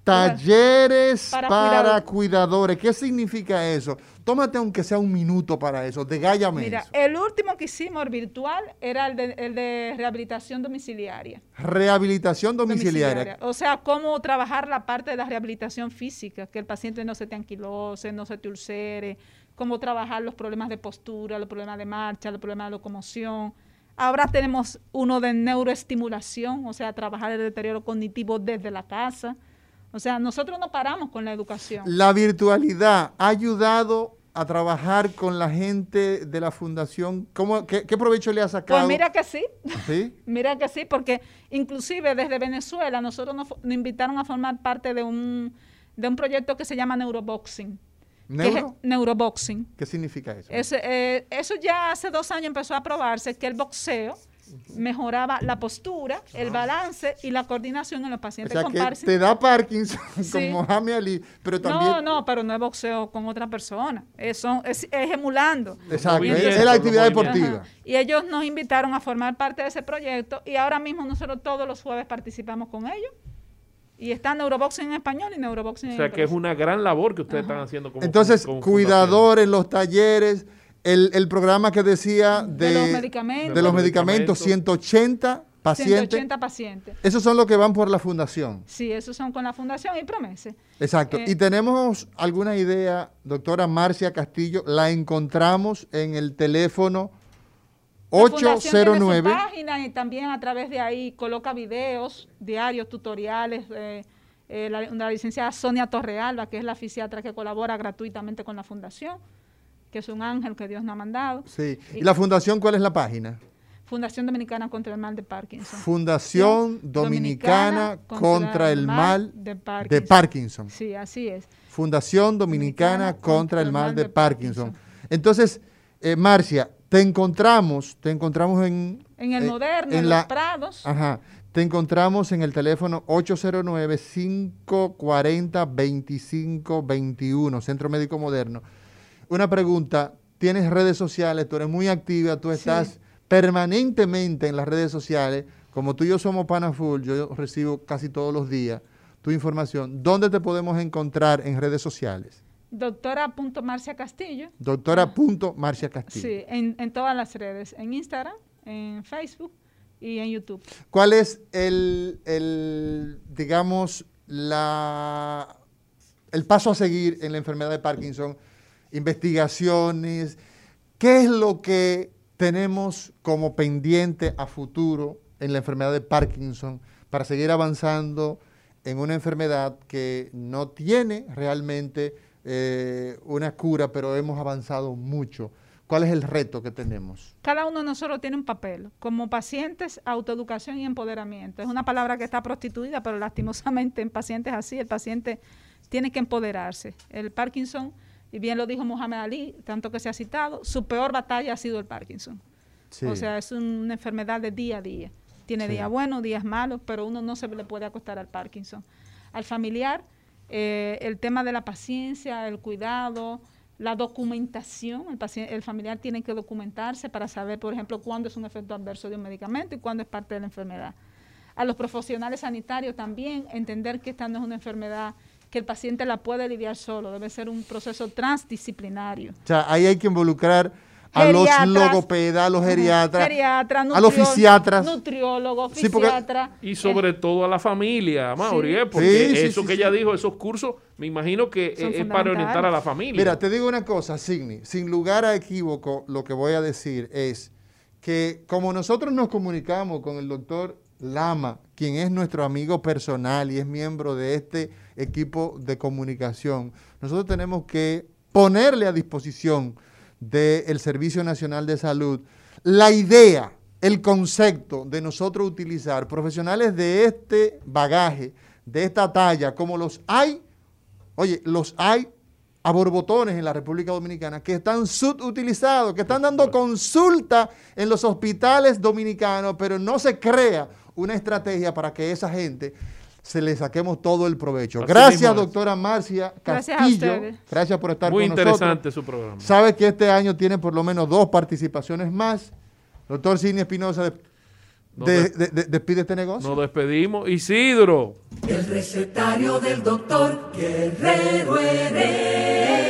Talleres para, cuidadores. ¿Qué significa eso? Tómate aunque sea un minuto para eso, degállame Mira, el último que hicimos virtual era el de, rehabilitación domiciliaria. Rehabilitación domiciliaria. O sea, cómo trabajar la parte de la rehabilitación física, que el paciente no se te anquilose, no se te ulcere, cómo trabajar los problemas de postura, los problemas de marcha, los problemas de locomoción Ahora tenemos uno de neuroestimulación, o sea, trabajar el deterioro cognitivo desde la casa. O sea, nosotros no paramos con la educación. La virtualidad ha ayudado a trabajar con la gente de la fundación. ¿Cómo, qué, provecho le ha sacado? Pues mira que sí. ¿Sí? mira que sí, porque inclusive desde Venezuela nosotros nos, nos invitaron a formar parte de un, de un proyecto que se llama Neuroboxing ¿Neuro? neuroboxing. ¿Qué significa eso? Eh, eso ya hace dos años empezó a probarse que el boxeo mejoraba la postura, el balance y la coordinación en los pacientes con Parkinson. Te da Parkinson con Mohamed Ali, pero también. No, no, pero no es boxeo con otra persona. Es, es, emulando. Exacto, es, la actividad deportiva. Y ellos nos invitaron a formar parte de ese proyecto y ahora mismo nosotros todos los jueves participamos con ellos. Y está Neuroboxing en español y Neuroboxing en inglés. O sea, que es una gran labor que ustedes están haciendo como Entonces, cuidadores, los talleres, el, programa que decía de, los medicamentos, de los medicamentos 180 pacientes. 180 pacientes. Esos son los que van por la fundación. Sí, esos son con la fundación y Promese. Exacto. Eh, y tenemos alguna idea, doctora Marcia Castillo, la encontramos en el teléfono 809. página y también a través de ahí coloca videos, diarios, tutoriales. Eh, eh, la, licenciada Sonia Torrealba, que es la fisiatra que colabora gratuitamente con la fundación, que es un ángel que Dios nos ha mandado. Sí. ¿Y, la fundación cuál es la página? Fundación Dominicana contra el Mal de Parkinson. Fundación Dominicana, contra, el Mal, de, Parkinson. Sí, así es. Fundación Dominicana, contra, el Mal de, Parkinson. Entonces, eh, Marcia, te encontramos, te encontramos en... En el eh, moderno, en, los Prados. Ajá. Te encontramos en el teléfono 809-540-2521, Centro Médico Moderno. Una pregunta, tienes redes sociales, tú eres muy activa, tú estás permanentemente en las redes sociales, como tú y yo somos pana full, yo recibo casi todos los días tu información. ¿Dónde te podemos encontrar en redes sociales? Doctora Marcia Castillo. Doctora Marcia Castillo. Sí, en, todas las redes, en Instagram, en Facebook y en YouTube. ¿Cuál es el, digamos, la, el paso a seguir en la enfermedad de Parkinson? Investigaciones. ¿Qué es lo que tenemos como pendiente a futuro en la enfermedad de Parkinson para seguir avanzando en una enfermedad que no tiene realmente eh, una cura, pero hemos avanzado mucho. ¿Cuál es el reto que tenemos? Cada uno de nosotros tiene un papel. Como pacientes, autoeducación y empoderamiento. Es una palabra que está prostituida, pero lastimosamente en pacientes así, el paciente tiene que empoderarse. El Parkinson, y bien lo dijo Muhammad Ali, tanto que se ha citado, su peor batalla ha sido el Parkinson. O sea, es una enfermedad de día a día. Tiene días buenos, días malos, pero uno no se le puede acostar al Parkinson. Al familiar, eh, el tema de la paciencia, el cuidado, la documentación, el, el familiar tiene que documentarse para saber, por ejemplo, cuándo es un efecto adverso de un medicamento y cuándo es parte de la enfermedad. A los profesionales sanitarios también entender que esta no es una enfermedad que el paciente la puede lidiar solo, debe ser un proceso transdisciplinario. O sea, ahí hay que involucrar a los logopedas, a los geriatras, a los fisiatras, nutriólogos, fisiatras. y sobre todo a la familia, Mauri, ¿eh? porque eso que ella dijo, esos cursos, me imagino que es para orientar a la familia. Mira, te digo una cosa, Signi, sin lugar a equívoco, lo que voy a decir es que como nosotros nos comunicamos con el doctor Lama, quien es nuestro amigo personal y es miembro de este equipo de comunicación, nosotros tenemos que ponerle a disposición del Servicio Nacional de Salud, la idea, el concepto de nosotros utilizar profesionales de este bagaje, de esta talla, como los hay, oye, los hay a borbotones en la República Dominicana que están subutilizados, que están dando consulta en los hospitales dominicanos, pero no se crea una estrategia para que esa gente se le saquemos todo el provecho. gracias, doctora Marcia Castillo. Gracias, por estar con nosotros. Muy interesante su programa. Sabe que este año tiene por lo menos dos participaciones más. Doctor Sidney Espinosa, despide este negocio. Nos despedimos. Isidro. El recetario del doctor Guerrero Heredia.